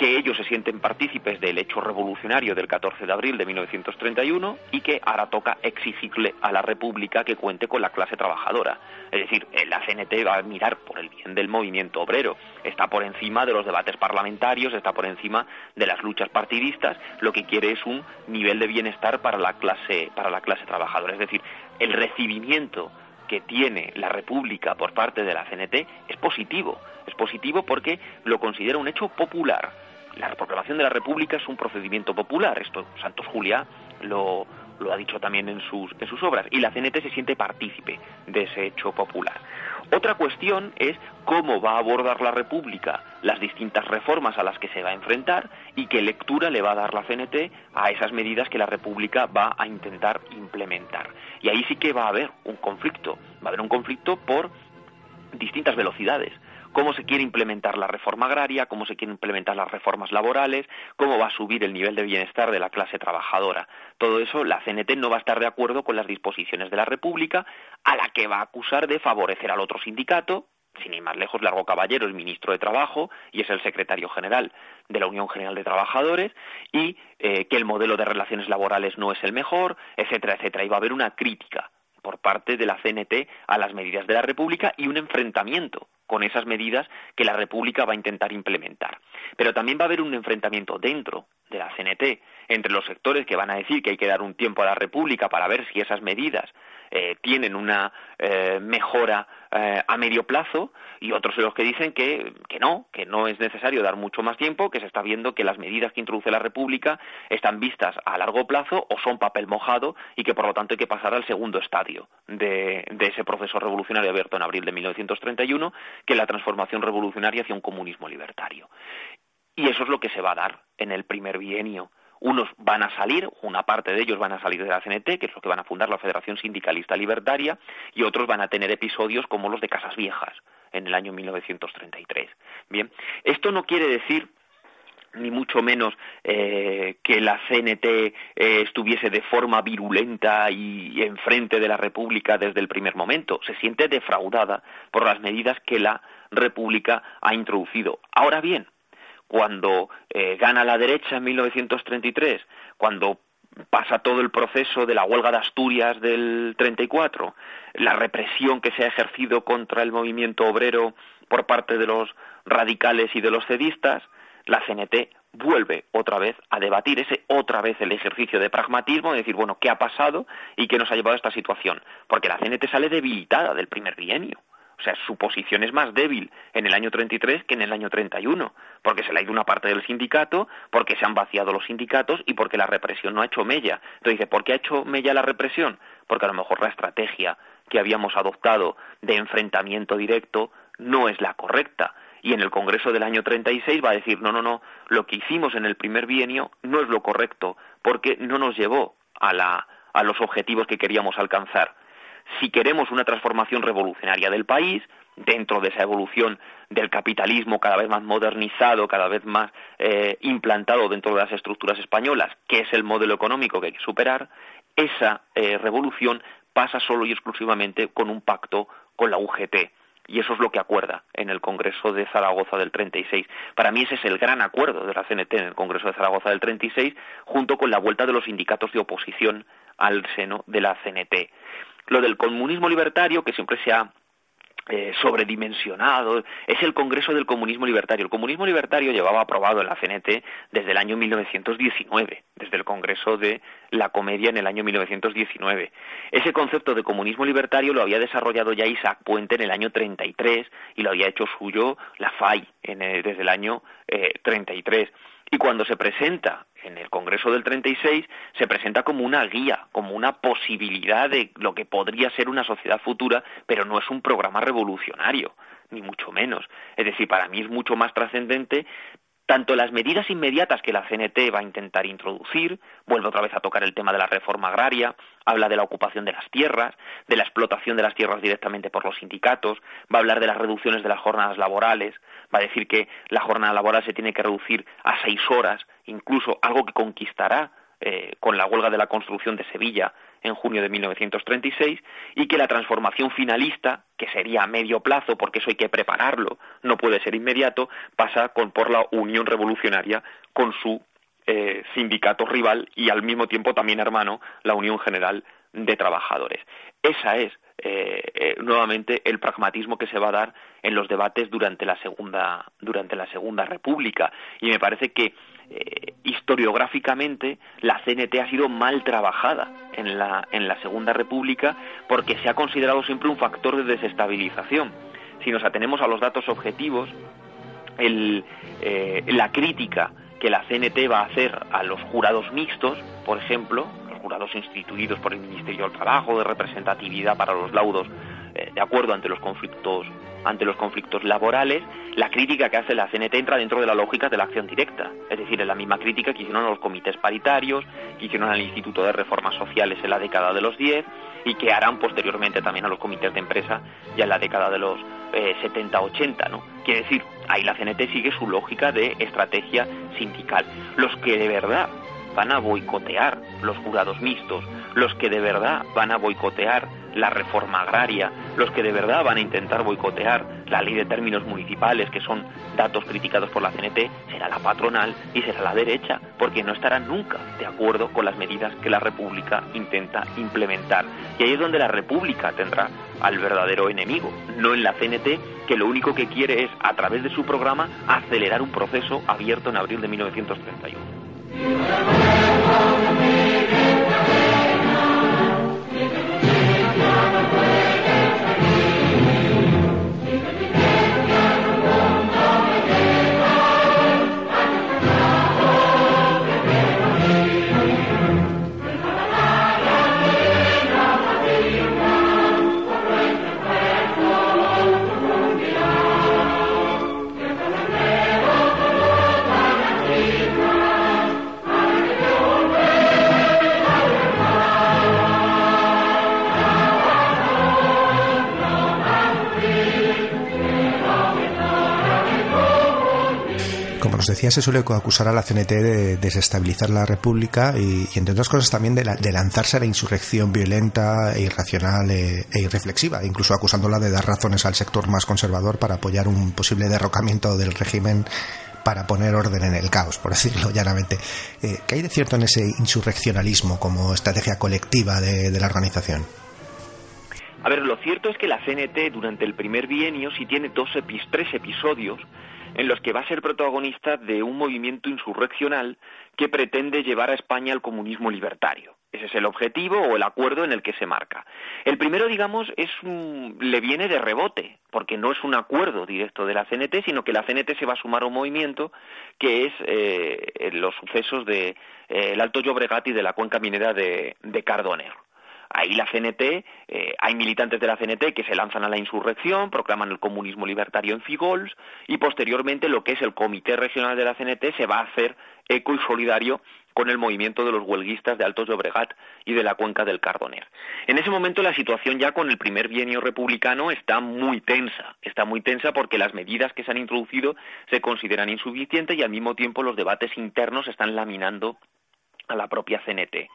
que ellos se sienten partícipes del hecho revolucionario del 14 de abril de 1931 y que ahora toca exigirle a la República que cuente con la clase trabajadora. Es decir, la CNT va a mirar por el bien del movimiento obrero, está por encima de los debates parlamentarios, está por encima de las luchas partidistas, lo que quiere es un nivel de bienestar para la clase, para la clase trabajadora. Es decir, el recibimiento que tiene la República por parte de la CNT es positivo. Es positivo porque lo considera un hecho popular la proclamación de la República es un procedimiento popular. Esto Santos Julia lo, lo ha dicho también en sus, en sus obras. Y la CNT se siente partícipe de ese hecho popular. Otra cuestión es cómo va a abordar la República las distintas reformas a las que se va a enfrentar y qué lectura le va a dar la CNT a esas medidas que la República va a intentar implementar. Y ahí sí que va a haber un conflicto. Va a haber un conflicto por distintas velocidades cómo se quiere implementar la reforma agraria, cómo se quieren implementar las reformas laborales, cómo va a subir el nivel de bienestar de la clase trabajadora. Todo eso la CNT no va a estar de acuerdo con las disposiciones de la República, a la que va a acusar de favorecer al otro sindicato, sin ir más lejos, Largo Caballero, el ministro de Trabajo, y es el secretario general de la Unión General de Trabajadores, y eh, que el modelo de relaciones laborales no es el mejor, etcétera, etcétera. Y va a haber una crítica por parte de la CNT a las medidas de la República y un enfrentamiento con esas medidas que la República va a intentar implementar. Pero también va a haber un enfrentamiento dentro de la CNT entre los sectores que van a decir que hay que dar un tiempo a la República para ver si esas medidas eh, tienen una eh, mejora eh, a medio plazo y otros de los que dicen que, que no, que no es necesario dar mucho más tiempo, que se está viendo que las medidas que introduce la República están vistas a largo plazo o son papel mojado y que por lo tanto hay que pasar al segundo estadio de, de ese proceso revolucionario abierto en abril de 1931, que es la transformación revolucionaria hacia un comunismo libertario. Y eso es lo que se va a dar en el primer bienio unos van a salir, una parte de ellos van a salir de la CNT, que es lo que van a fundar la Federación Sindicalista Libertaria, y otros van a tener episodios como los de Casas Viejas en el año 1933. Bien, esto no quiere decir ni mucho menos eh, que la CNT eh, estuviese de forma virulenta y enfrente de la República desde el primer momento. Se siente defraudada por las medidas que la República ha introducido. Ahora bien, cuando eh, gana la derecha en 1933, cuando pasa todo el proceso de la huelga de Asturias del 34, la represión que se ha ejercido contra el movimiento obrero por parte de los radicales y de los cedistas, la CNT vuelve otra vez a debatir ese otra vez el ejercicio de pragmatismo, de decir, bueno, ¿qué ha pasado y qué nos ha llevado a esta situación? Porque la CNT sale debilitada del primer bienio. O sea, su posición es más débil en el año 33 que en el año 31, porque se le ha ido una parte del sindicato, porque se han vaciado los sindicatos y porque la represión no ha hecho mella. Entonces dice, ¿por qué ha hecho mella la represión? Porque a lo mejor la estrategia que habíamos adoptado de enfrentamiento directo no es la correcta. Y en el Congreso del año 36 va a decir, no, no, no, lo que hicimos en el primer bienio no es lo correcto, porque no nos llevó a, la, a los objetivos que queríamos alcanzar si queremos una transformación revolucionaria del país, dentro de esa evolución del capitalismo cada vez más modernizado, cada vez más eh, implantado dentro de las estructuras españolas, que es el modelo económico que hay que superar, esa eh, revolución pasa solo y exclusivamente con un pacto con la UGT. Y eso es lo que acuerda en el Congreso de Zaragoza del 36. Para mí ese es el gran acuerdo de la CNT en el Congreso de Zaragoza del 36, junto con la vuelta de los sindicatos de oposición al seno de la CNT lo del comunismo libertario, que siempre se ha eh, sobredimensionado, es el Congreso del Comunismo Libertario. El comunismo libertario llevaba aprobado en la CNT desde el año 1919, desde el Congreso de la Comedia en el año 1919. Ese concepto de comunismo libertario lo había desarrollado ya Isaac Puente en el año 33 y lo había hecho suyo la FAI desde el año eh, 33. Y cuando se presenta en el Congreso del 36, se presenta como una guía, como una posibilidad de lo que podría ser una sociedad futura, pero no es un programa revolucionario, ni mucho menos. Es decir, para mí es mucho más trascendente tanto las medidas inmediatas que la CNT va a intentar introducir, vuelve otra vez a tocar el tema de la reforma agraria, habla de la ocupación de las tierras, de la explotación de las tierras directamente por los sindicatos, va a hablar de las reducciones de las jornadas laborales, va a decir que la jornada laboral se tiene que reducir a seis horas, incluso algo que conquistará eh, con la huelga de la construcción de Sevilla en junio de 1936 y que la transformación finalista, que sería a medio plazo, porque eso hay que prepararlo, no puede ser inmediato, pasa con, por la Unión Revolucionaria con su eh, sindicato rival y al mismo tiempo también hermano, la Unión General de Trabajadores. Esa es eh, eh, nuevamente el pragmatismo que se va a dar en los debates durante la segunda durante la segunda república y me parece que eh, historiográficamente la CNT ha sido mal trabajada en la en la segunda república porque se ha considerado siempre un factor de desestabilización. Si nos atenemos a los datos objetivos el, la crítica que la CNT va a hacer a los jurados mixtos por ejemplo jurados instituidos por el Ministerio del Trabajo, de representatividad para los laudos eh, de acuerdo ante los conflictos ante los conflictos laborales, la crítica que hace la CNT entra dentro de la lógica de la acción directa, es decir, es la misma crítica que hicieron los comités paritarios, que hicieron al Instituto de Reformas Sociales en la década de los 10 y que harán posteriormente también a los comités de empresa ya en la década de los 70-80, ¿no? Quiere decir, ahí la CNT sigue su lógica de estrategia sindical. Los que de verdad van a boicotear los jurados mixtos, los que de verdad van a boicotear la reforma agraria, los que de verdad van a intentar boicotear la ley de términos municipales, que son datos criticados por la CNT, será la patronal y será la derecha, porque no estarán nunca de acuerdo con las medidas que la República intenta implementar. Y ahí es donde la República tendrá al verdadero enemigo, no en la CNT, que lo único que quiere es, a través de su programa, acelerar un proceso abierto en abril de 1931. Amen. Nos decía, se suele acusar a la CNT de desestabilizar la República y, entre otras cosas también de, lanzarse a la insurrección violenta e irracional e, e, irreflexiva, incluso acusándola de dar razones al sector más conservador para apoyar un posible derrocamiento del régimen para poner orden en el caos, por decirlo llanamente. Eh, ¿Qué hay de cierto en ese insurreccionalismo como estrategia colectiva de, de la organización? A ver, lo cierto es que la CNT durante el primer bienio sí tiene dos tres episodios en los que va a ser protagonista de un movimiento insurreccional que pretende llevar a España al comunismo libertario. Ese es el objetivo o el acuerdo en el que se marca. El primero, digamos, es le viene de rebote, porque no es un acuerdo directo de la CNT, sino que la CNT se va a sumar a un movimiento que es eh, los sucesos del de, eh, Alto Llobregat y de la cuenca minera de, de. Ahí la CNT, eh, hay militantes de la CNT que se lanzan a la insurrección, proclaman el comunismo libertario en Figols y posteriormente lo que es el Comité Regional de la CNT se va a hacer eco y solidario con el movimiento de los huelguistas de Altos Llobregat y de la cuenca del Cardoner. En ese momento la situación ya con el primer bienio republicano está muy tensa, está muy tensa porque las medidas que se han introducido se consideran insuficientes y al mismo tiempo los debates internos están laminando a la propia CNT.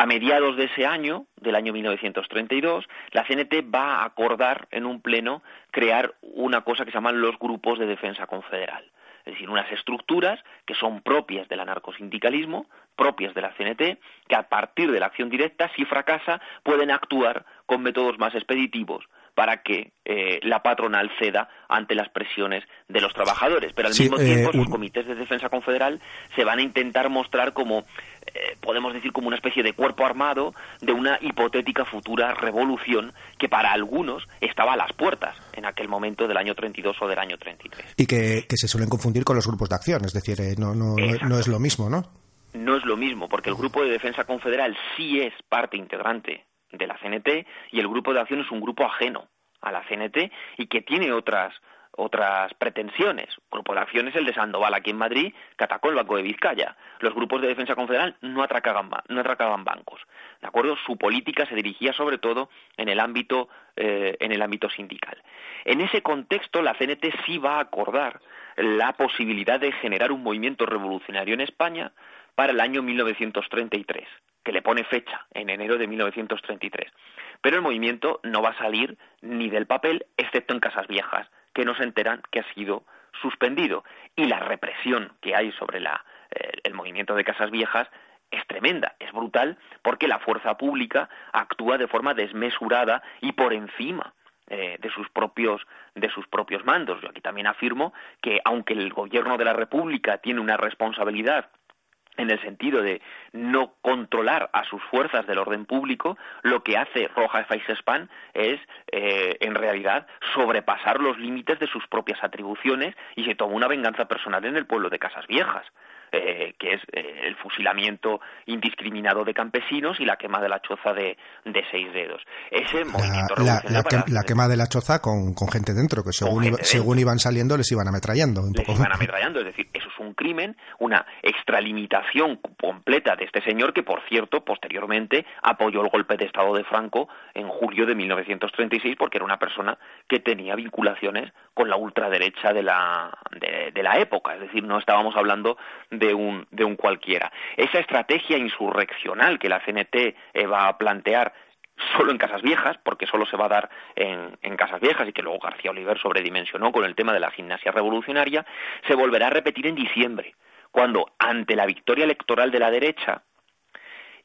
A mediados de ese año, del año 1932, la CNT va a acordar en un pleno crear una cosa que se llaman los grupos de defensa confederal. Es decir, unas estructuras que son propias del anarcosindicalismo, propias de la CNT, que a partir de la acción directa, si fracasa, pueden actuar con métodos más expeditivos para que eh, la patronal ceda ante las presiones de los trabajadores. Pero al mismo tiempo, eh, los comités de defensa confederal se van a intentar mostrar como, eh, podemos decir, como una especie de cuerpo armado de una hipotética futura revolución que para algunos estaba a las puertas en aquel momento del año 32 o del año 33. Y que, se suelen confundir con los grupos de acción, es decir, no, no, no es lo mismo, ¿no? No es lo mismo, porque el grupo de defensa confederal sí es parte integrante de la CNT y el grupo de acción es un grupo ajeno a la CNT y que tiene otras otras pretensiones. El grupo de acción es el de Sandoval aquí en Madrid, que atacó Banco de Vizcaya. Los grupos de defensa confederal no atracaban, no atracaban bancos. ¿De acuerdo? Su política se dirigía sobre todo en el ámbito, eh, en el ámbito sindical. En ese contexto, la CNT sí va a acordar la posibilidad de generar un movimiento revolucionario en España para el año 1933 que le pone fecha en enero de 1933. Pero el movimiento no va a salir ni del papel, excepto en Casas Viejas, que no se enteran que ha sido suspendido. Y la represión que hay sobre la, eh, el movimiento de Casas Viejas es tremenda, es brutal, porque la fuerza pública actúa de forma desmesurada y por encima eh, de sus propios de sus propios mandos. Yo aquí también afirmo que aunque el gobierno de la República tiene una responsabilidad en el sentido de no controlar a sus fuerzas del orden público, lo que hace Roja Faisespan es, eh, en realidad, sobrepasar los límites de sus propias atribuciones y se toma una venganza personal en el pueblo de Casas Viejas. Eh, que es eh, el fusilamiento indiscriminado de campesinos y la quema de la choza de, de seis dedos. Ese movimiento la, la, quema de la choza con, con gente dentro, que según, según iban saliendo les iban ametrallando. Un les iban ametrallando, es decir, eso es un crimen, una extralimitación completa de este señor que, por cierto, posteriormente apoyó el golpe de Estado de Franco en julio de 1936 porque era una persona que tenía vinculaciones con la ultraderecha de la, de, la época, es decir, no estábamos hablando de un, de un cualquiera. Esa estrategia insurreccional que la CNT eh, va a plantear solo en Casas Viejas, porque solo se va a dar en, en, Casas Viejas y que luego García Oliver sobredimensionó con el tema de la gimnasia revolucionaria, se volverá a repetir en diciembre, cuando ante la victoria electoral de la derecha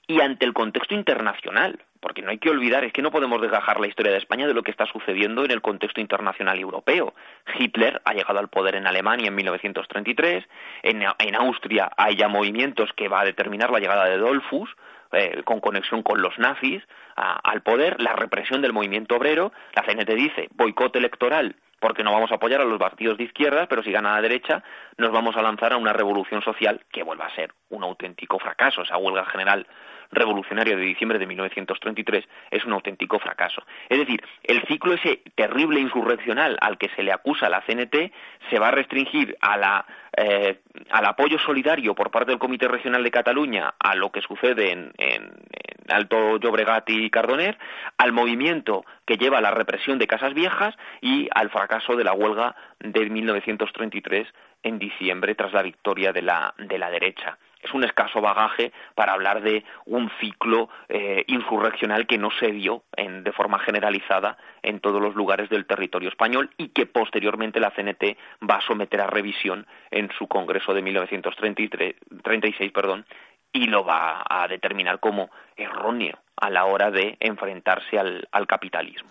y ante el contexto internacional, porque no hay que olvidar, es que no podemos desgajar la historia de España de lo que está sucediendo en el contexto internacional europeo. Hitler ha llegado al poder en Alemania en 1933, en, en Austria hay ya movimientos que va a determinar la llegada de Dollfuss, eh, con conexión con los nazis al poder, la represión del movimiento obrero, la CNT dice boicot electoral porque no vamos a apoyar a los partidos de izquierda, pero si gana la derecha, nos vamos a lanzar a una revolución social que vuelva a ser un auténtico fracaso. Esa huelga general revolucionaria de diciembre de 1933 es un auténtico fracaso. Es decir, el ciclo ese terrible insurreccional al que se le acusa la CNT se va a restringir a la, eh, al apoyo solidario por parte del Comité Regional de Cataluña a lo que sucede en, en, Alto Llobregat y Cardoner, al movimiento que lleva a la represión de Casas Viejas y al fracaso de la huelga de 1933 en diciembre tras la victoria de la, de la derecha es un escaso bagaje para hablar de un ciclo eh, insurreccional que no se dio en, de forma generalizada en todos los lugares del territorio español y que posteriormente la CNT va a someter a revisión en su Congreso de 1936 perdón, y lo va a determinar como erróneo a la hora de enfrentarse al capitalismo.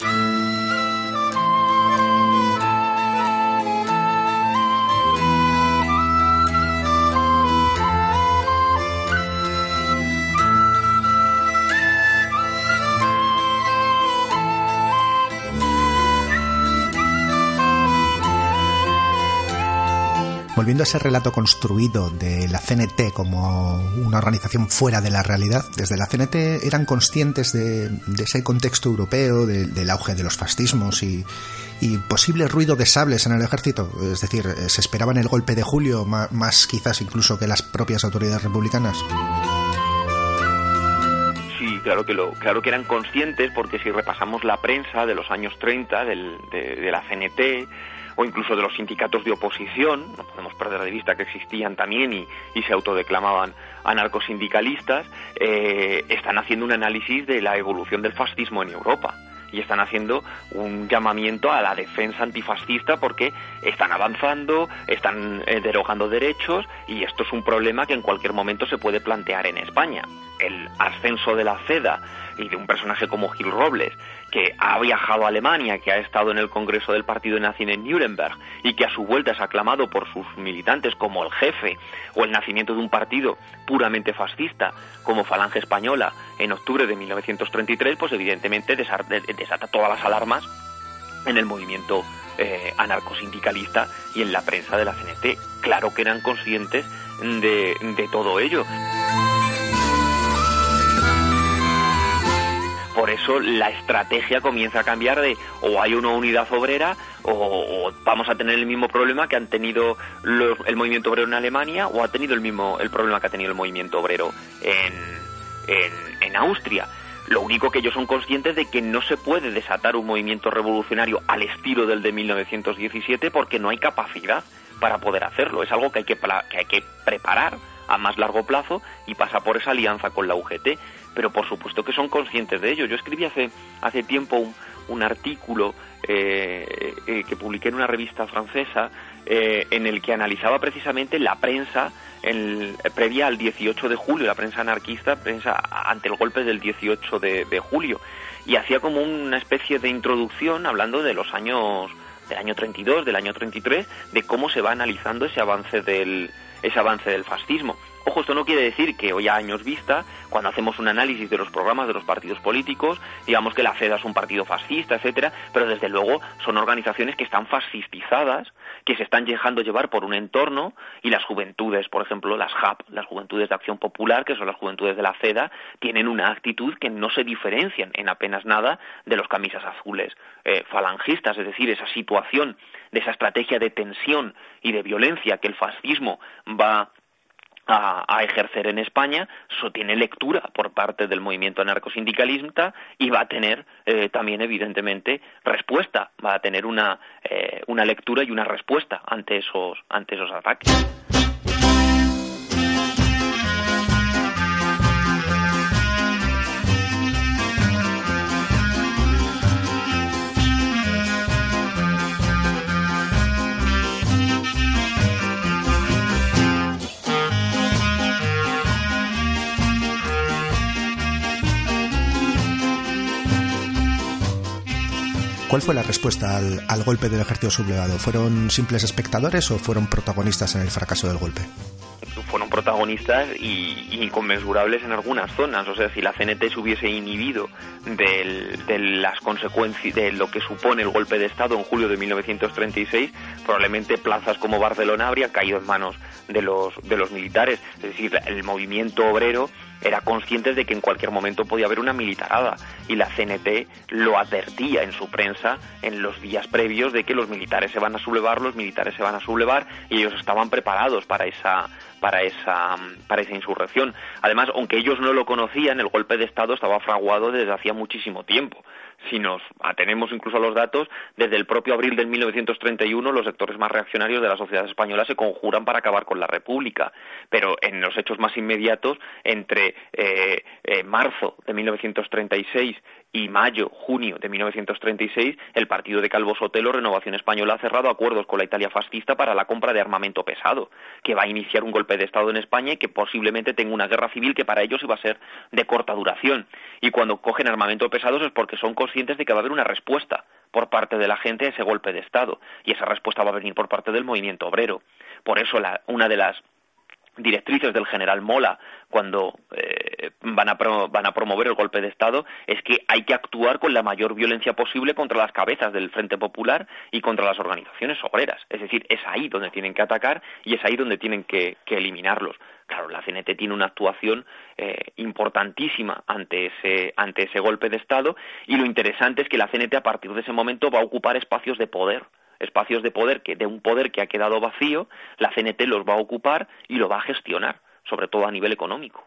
Volviendo a ese relato construido de la CNT como una organización fuera de la realidad, desde la CNT eran conscientes de, ese contexto europeo, del auge de los fascismos y, posible ruido de sables en el ejército. Es decir, se esperaban el golpe de julio más, quizás incluso que las propias autoridades republicanas. Sí, claro que, lo, claro que eran conscientes porque si repasamos la prensa de los años 30 de, de la CNT, o incluso de los sindicatos de oposición, no podemos perder de vista que existían también y, se autodeclamaban anarcosindicalistas, eh, están haciendo un análisis de la evolución del fascismo en Europa y están haciendo un llamamiento a la defensa antifascista porque están avanzando, están eh, derogando derechos y esto es un problema que en cualquier momento se puede plantear en España. El ascenso de la CEDA y de un personaje como Gil Robles, que ha viajado a Alemania, que ha estado en el Congreso del Partido Nazi en Nuremberg y que a su vuelta es aclamado por sus militantes como el jefe o el nacimiento de un partido puramente fascista como Falange Española en octubre de 1933, pues evidentemente desata todas las alarmas en el movimiento eh, anarcosindicalista y en la prensa de la CNT. Claro que eran conscientes de, de todo ello. Por eso la estrategia comienza a cambiar de o hay una unidad obrera o, vamos a tener el mismo problema que han tenido el movimiento obrero en Alemania o ha tenido el mismo el problema que ha tenido el movimiento obrero en, en, Austria. Lo único que ellos son conscientes de que no se puede desatar un movimiento revolucionario al estilo del de 1917 porque no hay capacidad para poder hacerlo. Es algo que hay que, que, hay que preparar a más largo plazo y pasa por esa alianza con la UGT pero por supuesto que son conscientes de ello. Yo escribí hace, hace tiempo un, un artículo eh, eh, que publiqué en una revista francesa eh, en el que analizaba precisamente la prensa en, previa al 18 de julio, la prensa anarquista, prensa ante el golpe del 18 de, de julio, y hacía como una especie de introducción hablando de los años del año 32, del año 33, de cómo se va analizando ese avance del ese avance del fascismo. Ojo, esto no quiere decir que hoy a años vista, cuando hacemos un análisis de los programas de los partidos políticos, digamos que la CEDA es un partido fascista, etcétera, pero desde luego son organizaciones que están fascistizadas, que se están dejando llevar por un entorno y las juventudes, por ejemplo, las JAP, las Juventudes de Acción Popular, que son las juventudes de la CEDA, tienen una actitud que no se diferencian en apenas nada de los camisas azules eh, falangistas, es decir, esa situación de esa estrategia de tensión y de violencia que el fascismo va a, ejercer en España, eso tiene lectura por parte del movimiento anarcosindicalista y va a tener eh, también, evidentemente, respuesta, va a tener una, eh, una lectura y una respuesta ante esos, ante esos ataques. ¿Cuál fue la respuesta al, golpe del ejército sublevado? ¿Fueron simples espectadores o fueron protagonistas en el fracaso del golpe? fueron protagonistas y, inconmensurables en algunas zonas. O sea, si la CNT se hubiese inhibido de las consecuencias de lo que supone el golpe de Estado en julio de 1936, probablemente plazas como Barcelona habrían caído en manos de los, de los militares. Es decir, el movimiento obrero era consciente de que en cualquier momento podía haber una militarada y la CNT lo advertía en su prensa en los días previos de que los militares se van a sublevar, los militares se van a sublevar y ellos estaban preparados para esa para esa para esa insurrección. Además, aunque ellos no lo conocían, el golpe de estado estaba fraguado desde hacía muchísimo tiempo si nos atenemos incluso a los datos, desde el propio abril de 1931 los sectores más reaccionarios de la sociedad española se conjuran para acabar con la República. Pero en los hechos más inmediatos, entre eh, eh, marzo de 1936 y mayo, junio de 1936, el partido de Calvo Sotelo, Renovación Española, ha cerrado acuerdos con la Italia fascista para la compra de armamento pesado, que va a iniciar un golpe de Estado en España y que posiblemente tenga una guerra civil que para ellos iba a ser de corta duración. Y cuando cogen armamento pesado es porque son conscientes de que va a haber una respuesta por parte de la gente a ese golpe de Estado, y esa respuesta va a venir por parte del movimiento obrero. Por eso una de las directrices del general Mola cuando eh, van, a van a promover el golpe de Estado es que hay que actuar con la mayor violencia posible contra las cabezas del Frente Popular y contra las organizaciones obreras. Es decir, es ahí donde tienen que atacar y es ahí donde tienen que, eliminarlos. Claro, la CNT tiene una actuación eh, importantísima ante ese, ante ese golpe de Estado y lo interesante es que la CNT a partir de ese momento va a ocupar espacios de poder espacios de poder que de un poder que ha quedado vacío, la CNT los va a ocupar y lo va a gestionar, sobre todo a nivel económico.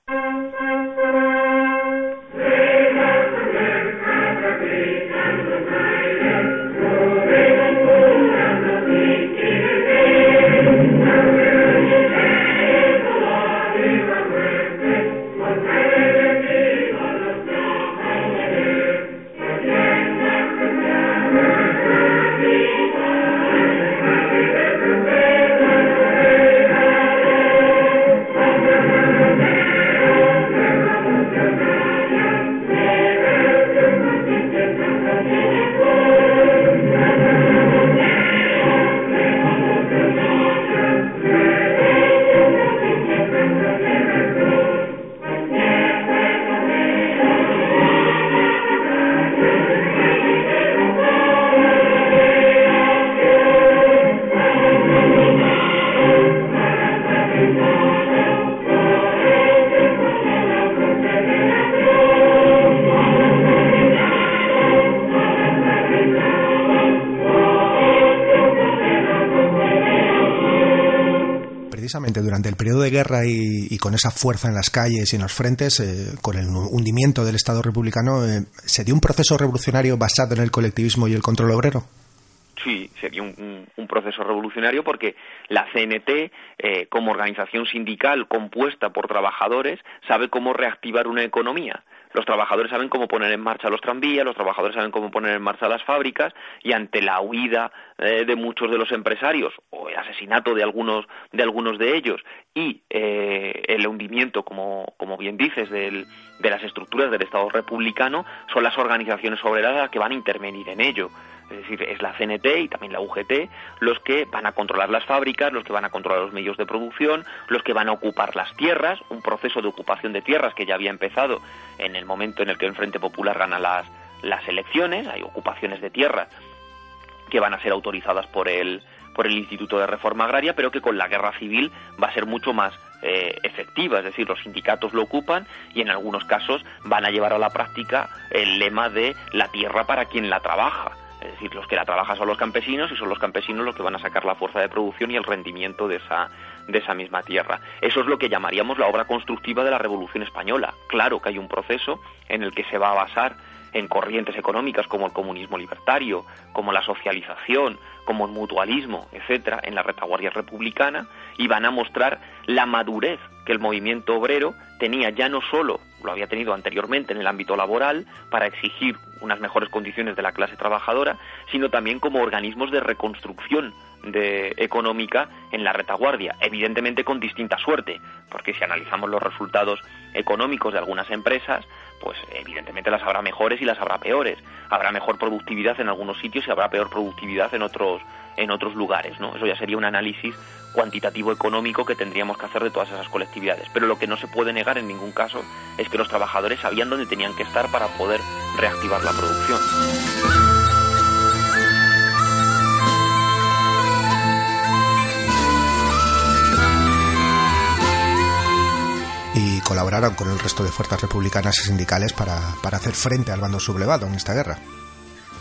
Durante el periodo de guerra y, con esa fuerza en las calles y en los frentes, eh, con el hundimiento del Estado republicano, eh, ¿se dio un proceso revolucionario basado en el colectivismo y el control obrero? Sí, sería un, un, proceso revolucionario porque la CNT, eh, como organización sindical compuesta por trabajadores, sabe cómo reactivar una economía los trabajadores saben cómo poner en marcha los tranvías, los trabajadores saben cómo poner en marcha las fábricas y ante la huida eh, de muchos de los empresarios o el asesinato de algunos de algunos de ellos y eh, el hundimiento, como, como bien dices, del, de las estructuras del Estado republicano, son las organizaciones obreras las que van a intervenir en ello. Es decir, es la CNT y también la UGT los que van a controlar las fábricas, los que van a controlar los medios de producción, los que van a ocupar las tierras, un proceso de ocupación de tierras que ya había empezado en el momento en el que el Frente Popular gana las, las elecciones, hay ocupaciones de tierras que van a ser autorizadas por el, por el Instituto de Reforma Agraria, pero que con la guerra civil va a ser mucho más eh, efectiva, es decir, los sindicatos lo ocupan y en algunos casos van a llevar a la práctica el lema de la tierra para quien la trabaja. Es decir, los que la trabajan son los campesinos y son los campesinos los que van a sacar la fuerza de producción y el rendimiento de esa, de esa misma tierra. Eso es lo que llamaríamos la obra constructiva de la Revolución Española. Claro que hay un proceso en el que se va a basar en corrientes económicas como el comunismo libertario, como la socialización, como el mutualismo, etcétera, en la retaguardia republicana, y van a mostrar la madurez que el movimiento obrero tenía ya no solo, lo había tenido anteriormente en el ámbito laboral, para exigir unas mejores condiciones de la clase trabajadora, sino también como organismos de reconstrucción de económica en la retaguardia, evidentemente con distinta suerte, porque si analizamos los resultados económicos de algunas empresas, pues evidentemente las habrá mejores y las habrá peores. Habrá mejor productividad en algunos sitios y habrá peor productividad en otros en otros lugares, ¿no? Eso ya sería un análisis cuantitativo económico que tendríamos que hacer de todas esas colectividades. Pero lo que no se puede negar en ningún caso es que los trabajadores sabían dónde tenían que estar para poder reactivar la producción. Colaboraron con el resto de fuerzas republicanas y sindicales para, para hacer frente al bando sublevado en esta guerra.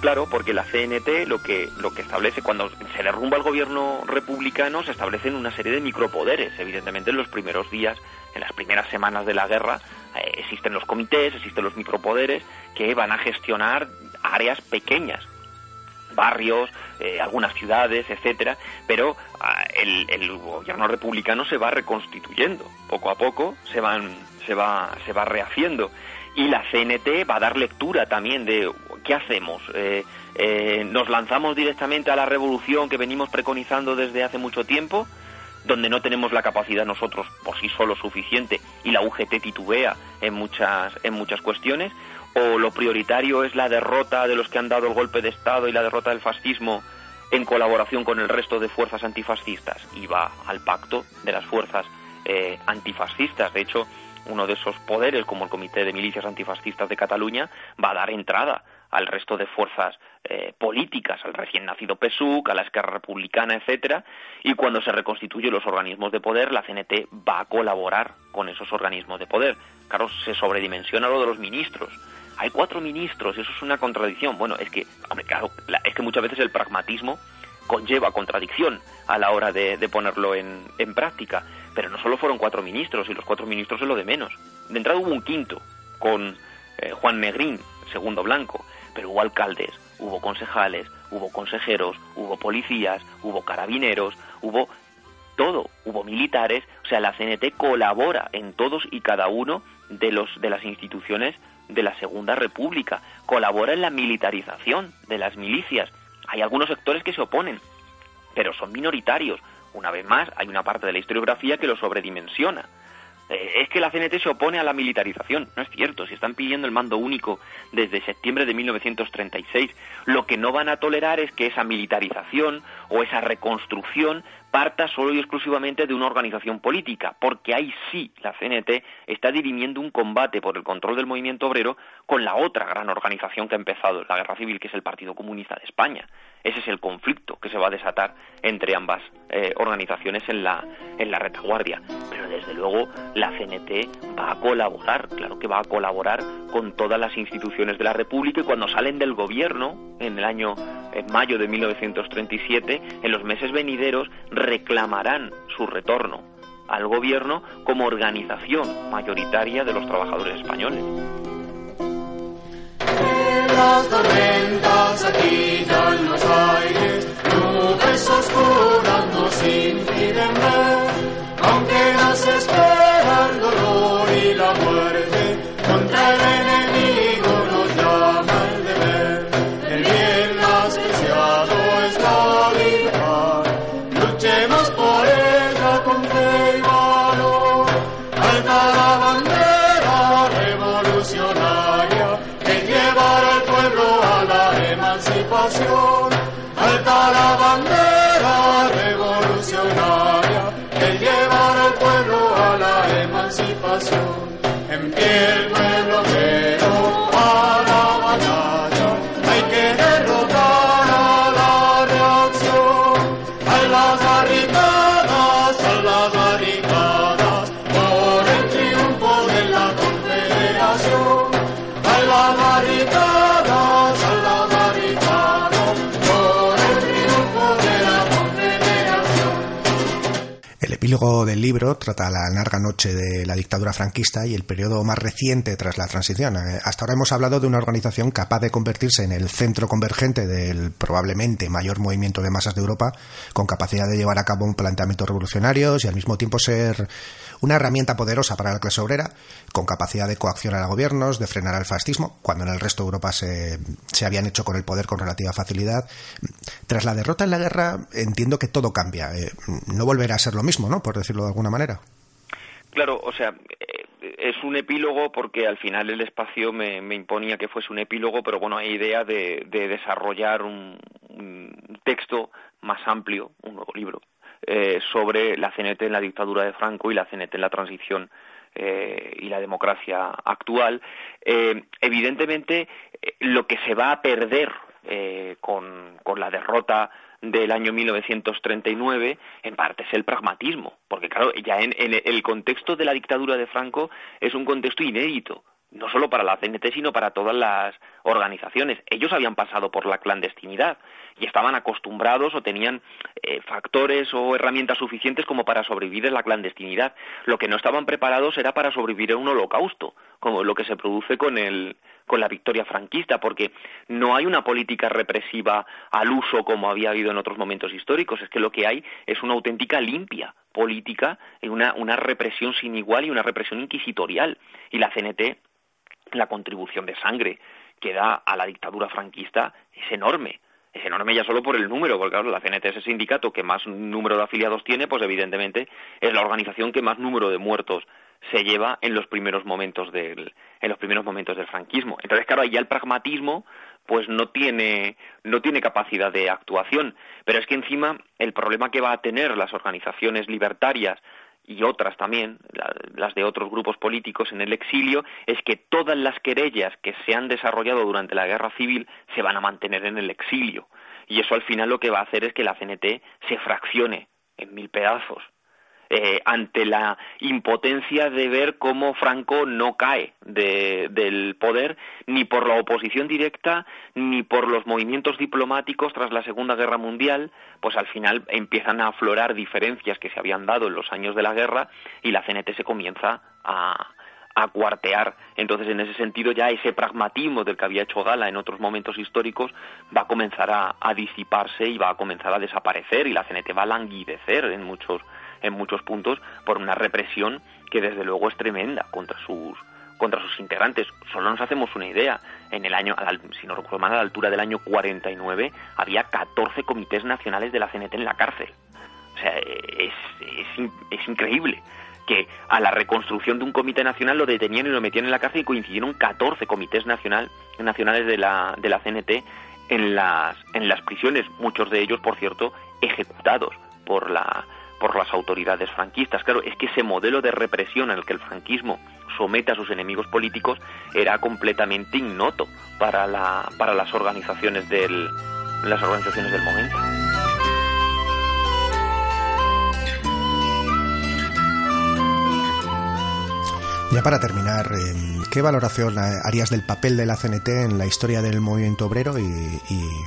Claro, porque la CNT lo que, lo que establece, cuando se derrumba el gobierno republicano, se establecen una serie de micropoderes. Evidentemente, en los primeros días, en las primeras semanas de la guerra, eh, existen los comités, existen los micropoderes que van a gestionar áreas pequeñas, barrios, eh, algunas ciudades, etcétera, pero ah, el, gobierno republicano se va reconstituyendo poco a poco, se van, se va, se va rehaciendo y la CNT va a dar lectura también de ¿qué hacemos? Eh, eh, ¿Nos lanzamos directamente a la revolución que venimos preconizando desde hace mucho tiempo? donde no tenemos la capacidad nosotros por sí solo suficiente y la UGT titubea en muchas en muchas cuestiones o lo prioritario es la derrota de los que han dado el golpe de estado y la derrota del fascismo en colaboración con el resto de fuerzas antifascistas y va al pacto de las fuerzas eh, antifascistas de hecho uno de esos poderes, como el Comité de Milicias Antifascistas de Cataluña, va a dar entrada al resto de fuerzas eh, políticas, al recién nacido PSUC, a la Esquerra Republicana, etcétera, y cuando se reconstituyen los organismos de poder, la CNT va a colaborar con esos organismos de poder. Claro, se sobredimensiona lo de los ministros. Hay cuatro ministros, eso es una contradicción. Bueno, es que, hombre, claro, es que muchas veces el pragmatismo conlleva contradicción a la hora de, ponerlo en, en práctica. Pero no solo fueron cuatro ministros, y los cuatro ministros es lo de menos. De entrada hubo un quinto, con eh, Juan Negrín, segundo blanco, pero hubo alcaldes, hubo concejales, hubo consejeros, hubo policías, hubo carabineros, hubo todo, hubo militares, o sea, la CNT colabora en todos y cada uno de los de las instituciones de la Segunda República, colabora en la militarización de las milicias. Hay algunos sectores que se oponen, pero son minoritarios. Una vez más, hay una parte de la historiografía que lo sobredimensiona. Eh, es que la CNT se opone a la militarización. No es cierto, si están pidiendo el mando único desde septiembre de 1936, lo que no van a tolerar es que esa militarización o esa reconstrucción parta solo y exclusivamente de una organización política, porque ahí sí la CNT está dirimiendo un combate por el control del movimiento obrero con la otra gran organización que ha empezado la guerra civil, que es el Partido Comunista de España. Ese es el conflicto que se va a desatar entre ambas eh, organizaciones en la, en la retaguardia. Pero desde luego la CNT va a colaborar, claro que va a colaborar con todas las instituciones de la República y cuando salen del gobierno en el año en mayo de 1937, en los meses venideros reclamarán su retorno al gobierno como organización mayoritaria de los trabajadores españoles. Del libro trata la larga noche de la dictadura franquista y el periodo más reciente tras la transición. Eh, hasta ahora hemos hablado de una organización capaz de convertirse en el centro convergente del probablemente mayor movimiento de masas de Europa, con capacidad de llevar a cabo un planteamiento revolucionario y al mismo tiempo ser una herramienta poderosa para la clase obrera, con capacidad de coaccionar a gobiernos, de frenar al fascismo, cuando en el resto de Europa se, se habían hecho con el poder con relativa facilidad. Tras la derrota en la guerra, entiendo que todo cambia. Eh, no volverá a ser lo mismo, ¿no? Por decirlo de alguna manera. Claro, o sea, eh, es un epílogo porque al final el espacio me, imponía que fuese un epílogo, pero bueno, hay idea de, desarrollar un, texto más amplio, un nuevo libro, eh, sobre la CNT en la dictadura de Franco y la CNT en la transición eh, y la democracia actual. Eh, evidentemente, lo que se va a perder con, la derrota del año 1939 en parte es el pragmatismo, porque claro, ya en, el contexto de la dictadura de Franco es un contexto inédito no solo para la CNT, sino para todas las organizaciones. Ellos habían pasado por la clandestinidad y estaban acostumbrados o tenían eh, factores o herramientas suficientes como para sobrevivir en la clandestinidad. Lo que no estaban preparados era para sobrevivir en un holocausto, como lo que se produce con el con la victoria franquista, porque no hay una política represiva al uso como había habido en otros momentos históricos, es que lo que hay es una auténtica limpia política, una, una represión sin igual y una represión inquisitorial. Y la CNT la contribución de sangre que da a la dictadura franquista es enorme. Es enorme ya solo por el número, porque claro, la CNT es el sindicato que más número de afiliados tiene, pues evidentemente es la organización que más número de muertos se lleva en los primeros momentos del en los primeros momentos del franquismo. Entonces, claro, ahí ya el pragmatismo pues no tiene no tiene capacidad de actuación, pero es que encima el problema que va a tener las organizaciones libertarias y otras también, las de otros grupos políticos en el exilio, es que todas las querellas que se han desarrollado durante la guerra civil se van a mantener en el exilio. Y eso al final lo que va a hacer es que la CNT se fraccione en mil pedazos eh, ante la impotencia de ver cómo Franco no cae del poder ni por la oposición directa ni por los movimientos diplomáticos tras la Segunda Guerra Mundial, pues al final empiezan a aflorar diferencias que se habían dado en los años de la guerra y la CNT se comienza a, a cuartear. Entonces, en ese sentido, ya ese pragmatismo del que había hecho gala en otros momentos históricos va a comenzar a, a, disiparse y va a comenzar a desaparecer y la CNT va a languidecer en muchos en muchos puntos por una represión que desde luego es tremenda contra sus contra sus integrantes. Solo nos hacemos una idea. En el año, si no recuerdo mal, a la altura del año 49 había 14 comités nacionales de la CNT en la cárcel. O sea, es, es, es increíble que a la reconstrucción de un comité nacional lo detenían y lo metían en la cárcel y coincidieron 14 comités nacional, nacionales de la, de la CNT en las, en las prisiones, muchos de ellos, por cierto, ejecutados por la, por las autoridades franquistas. Claro, es que ese modelo de represión al que el franquismo somete a sus enemigos políticos era completamente ignoto para, la, para las organizaciones del las organizaciones del momento. Ya para terminar, em, ¿qué valoración harías del papel de la CNT en la historia del movimiento obrero y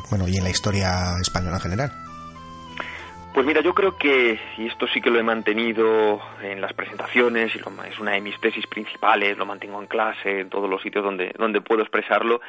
bueno y en la historia española en general? Pues mira, yo creo que, y esto sí que lo he mantenido en las presentaciones, y es una de mis tesis principales, lo mantengo en clase, en todos los sitios donde, donde puedo expresarlo,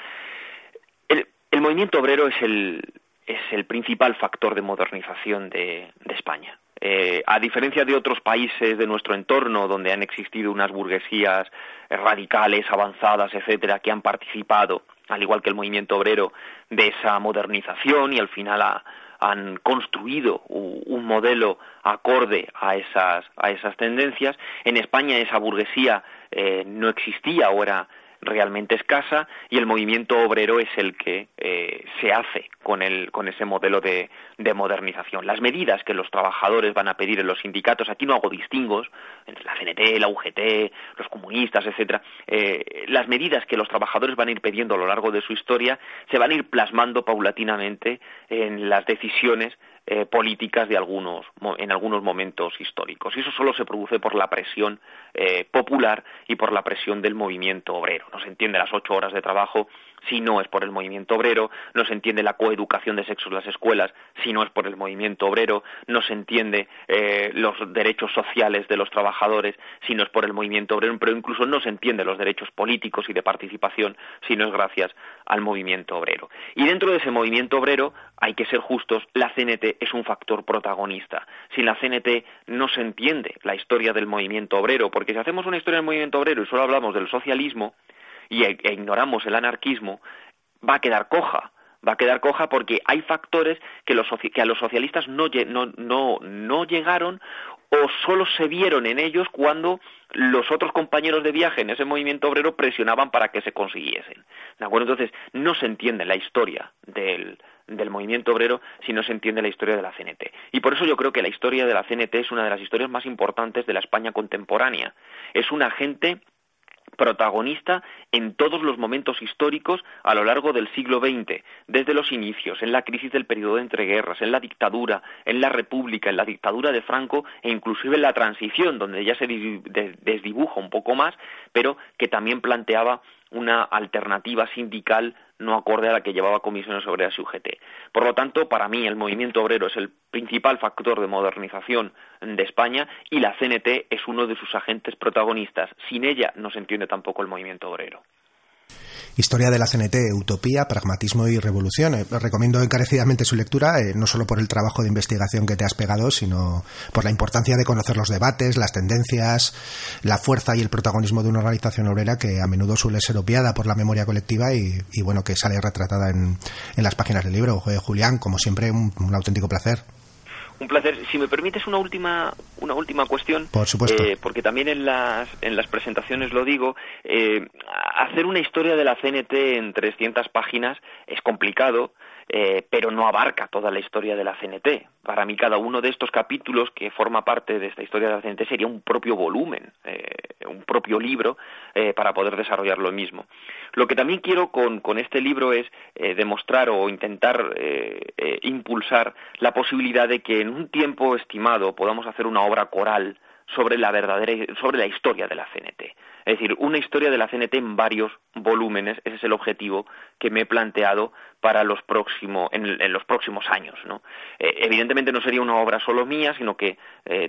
el, movimiento obrero es el, es el principal factor de modernización de, de España. Eh, a diferencia de otros países de nuestro entorno, donde han existido unas burguesías radicales, avanzadas, etcétera, que han participado, al igual que el movimiento obrero, de esa modernización y al final a han construido un modelo acorde a esas, a esas tendencias. En España esa burguesía eh, no existía o era realmente escasa y el movimiento obrero es el que eh, se hace con, el, con ese modelo de, de, modernización. Las medidas que los trabajadores van a pedir en los sindicatos, aquí no hago distingos entre la CNT, la UGT, los comunistas, etcétera, eh, las medidas que los trabajadores van a ir pidiendo a lo largo de su historia se van a ir plasmando paulatinamente en las decisiones eh, políticas de algunos, en algunos momentos históricos. Y eso solo se produce por la presión eh, popular y por la presión del movimiento obrero. No se entiende las ocho horas de trabajo si no es por el movimiento obrero, no se entiende la coeducación de sexo en las escuelas si no es por el movimiento obrero, no se entiende eh, los derechos sociales de los trabajadores si no es por el movimiento obrero, pero incluso no se entiende los derechos políticos y de participación si no es gracias al movimiento obrero. Y dentro de ese movimiento obrero, hay que ser justos, la CNT es un factor protagonista. Sin la CNT no se entiende la historia del movimiento obrero, porque si hacemos una historia del movimiento obrero y solo hablamos del socialismo, y e, e ignoramos el anarquismo, va a quedar coja. Va a quedar coja porque hay factores que, a los socialistas no, no llegaron o solo se vieron en ellos cuando los otros compañeros de viaje en ese movimiento obrero presionaban para que se consiguiesen. Entonces, no se entiende la historia del, del movimiento obrero si no se entiende la historia de la CNT. Y por eso yo creo que la historia de la CNT es una de las historias más importantes de la España contemporánea. Es un agente protagonista en todos los momentos históricos a lo largo del siglo XX, desde los inicios, en la crisis del periodo de entreguerras, en la dictadura, en la república, en la dictadura de Franco e inclusive en la transición, donde ya se desdibuja un poco más, pero que también planteaba una alternativa sindical no acorde a la que llevaba Comisiones Obreras y UGT. Por lo tanto, para mí el movimiento obrero es el principal factor de modernización de España y la CNT es uno de sus agentes protagonistas. Sin ella no se entiende tampoco el movimiento obrero. Historia de la CNT, Utopía, Pragmatismo y Revolución. Eh, recomiendo encarecidamente su lectura, eh, no solo por el trabajo de investigación que te has pegado, sino por la importancia de conocer los debates, las tendencias, la fuerza y el protagonismo de una organización obrera que a menudo suele ser obviada por la memoria colectiva y, bueno, que sale retratada en, las páginas del libro. Julián, como siempre, un auténtico placer. Un placer. Si me permites una última, una última cuestión. Por supuesto. Eh, porque también en las, en las presentaciones lo digo. Eh, hacer una historia de la CNT en 300 páginas es complicado. Eh, pero no abarca toda la historia de la CNT. Para mí, cada uno de estos capítulos que forma parte de esta historia de la CNT sería un propio volumen, un propio libro, para poder desarrollar lo mismo. Lo que también quiero con, este libro es eh, demostrar o intentar eh, eh, impulsar la posibilidad de que en un tiempo estimado podamos hacer una obra coral sobre la verdadera sobre la historia de la CNT. Es decir, una historia de la CNT en varios volúmenes, ese es el objetivo que me he planteado para los próximos, en, los próximos años. ¿no? evidentemente no sería una obra solo mía, sino que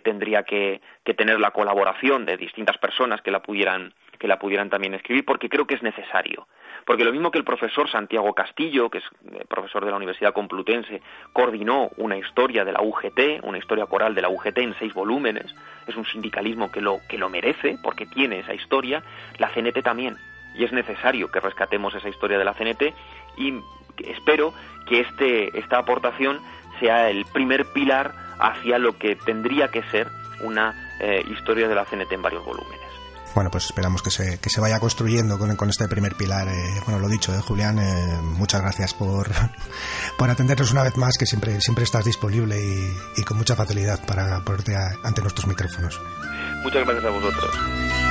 tendría que, que, tener la colaboración de distintas personas que la pudieran que la pudieran también escribir, porque creo que es necesario. Porque lo mismo que el profesor Santiago Castillo, que es eh, profesor de la Universidad Complutense, coordinó una historia de la UGT, una historia coral de la UGT en seis volúmenes, es un sindicalismo que lo, que lo merece, porque tiene esa historia, la CNT también. Y es necesario que rescatemos esa historia de la CNT y espero que este, esta aportación sea el primer pilar hacia lo que tendría que ser una eh, historia de la CNT en varios volúmenes bueno, pues esperamos que se, que se vaya construyendo con, con este primer pilar. Eh, bueno, lo dicho, eh, Julián, eh, muchas gracias por, por atendernos una vez más, que siempre, siempre estás disponible y, y con mucha facilidad para ponerte ante nuestros micrófonos. Muchas gracias a vosotros.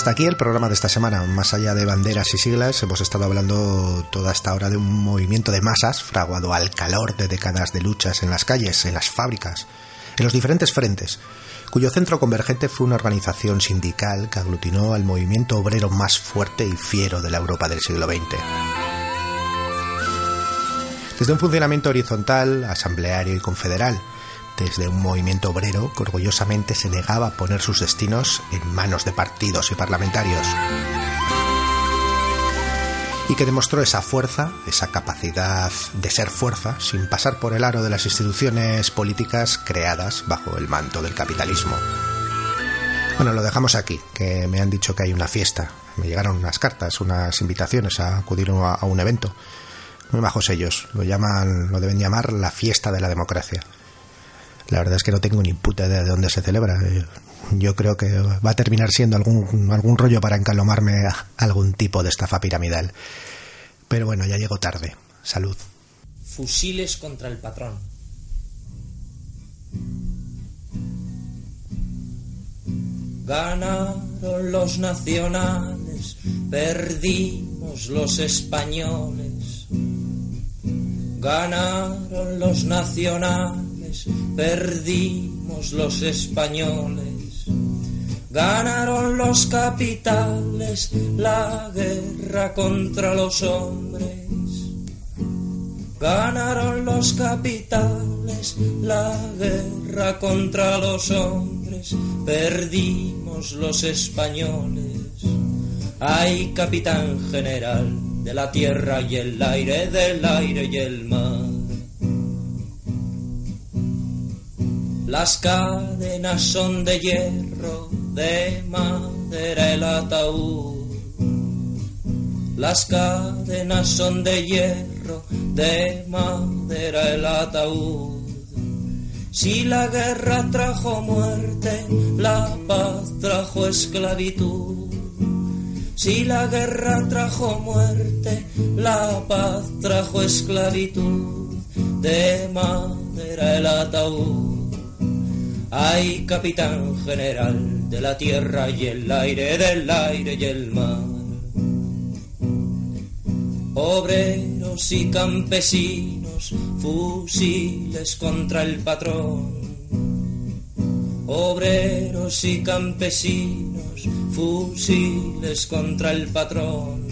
Hasta aquí el programa de esta semana. Más allá de banderas y siglas, hemos estado hablando toda esta hora de un movimiento de masas fraguado al calor de décadas de luchas en las calles, en las fábricas, en los diferentes frentes, cuyo centro convergente fue una organización sindical que aglutinó al movimiento obrero más fuerte y fiero de la Europa del siglo XX. Desde un funcionamiento horizontal, asambleario y confederal, desde un movimiento obrero que orgullosamente se negaba a poner sus destinos en manos de partidos y parlamentarios. Y que demostró esa fuerza, esa capacidad de ser fuerza, sin pasar por el aro de las instituciones políticas creadas bajo el manto del capitalismo. Bueno, lo dejamos aquí, que me han dicho que hay una fiesta. Me llegaron unas cartas, unas invitaciones a acudir a un evento. Muy bajos ellos, lo llaman, lo deben llamar la fiesta de la democracia. La verdad es que no tengo ni puta idea de dónde se celebra. Eh, yo creo que va a terminar siendo algún, algún rollo para encalomarme algún tipo de estafa piramidal. Pero bueno, ya llego tarde. Salud. Fusiles contra el patrón. Ganaron los nacionales, perdimos los españoles Ganaron los nacionales, perdimos los españoles. Ganaron los capitales la guerra contra los hombres. Ganaron los capitales la guerra contra los hombres. Perdimos los españoles. Ay, capitán general de la tierra y el aire, del aire y el mar. Las cadenas son de hierro, de madera el ataúd. Las cadenas son de hierro, de madera el ataúd. Si la guerra trajo muerte, la paz trajo esclavitud. Si la guerra trajo muerte, la paz trajo esclavitud. De madera el ataúd. Ay, capitán general de la tierra y el aire, del aire y el mar. Obreros y campesinos, fusiles contra el patrón. Obreros y campesinos, fusiles contra el patrón.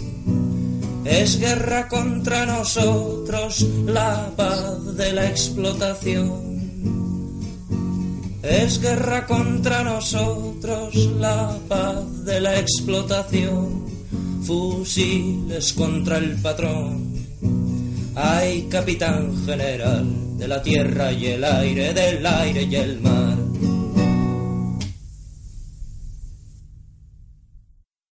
Es guerra contra nosotros la paz de la explotación. Es guerra contra nosotros la paz de la explotación. Fusiles contra el patrón. Ay, capitán general de la tierra y el aire, del aire y el mar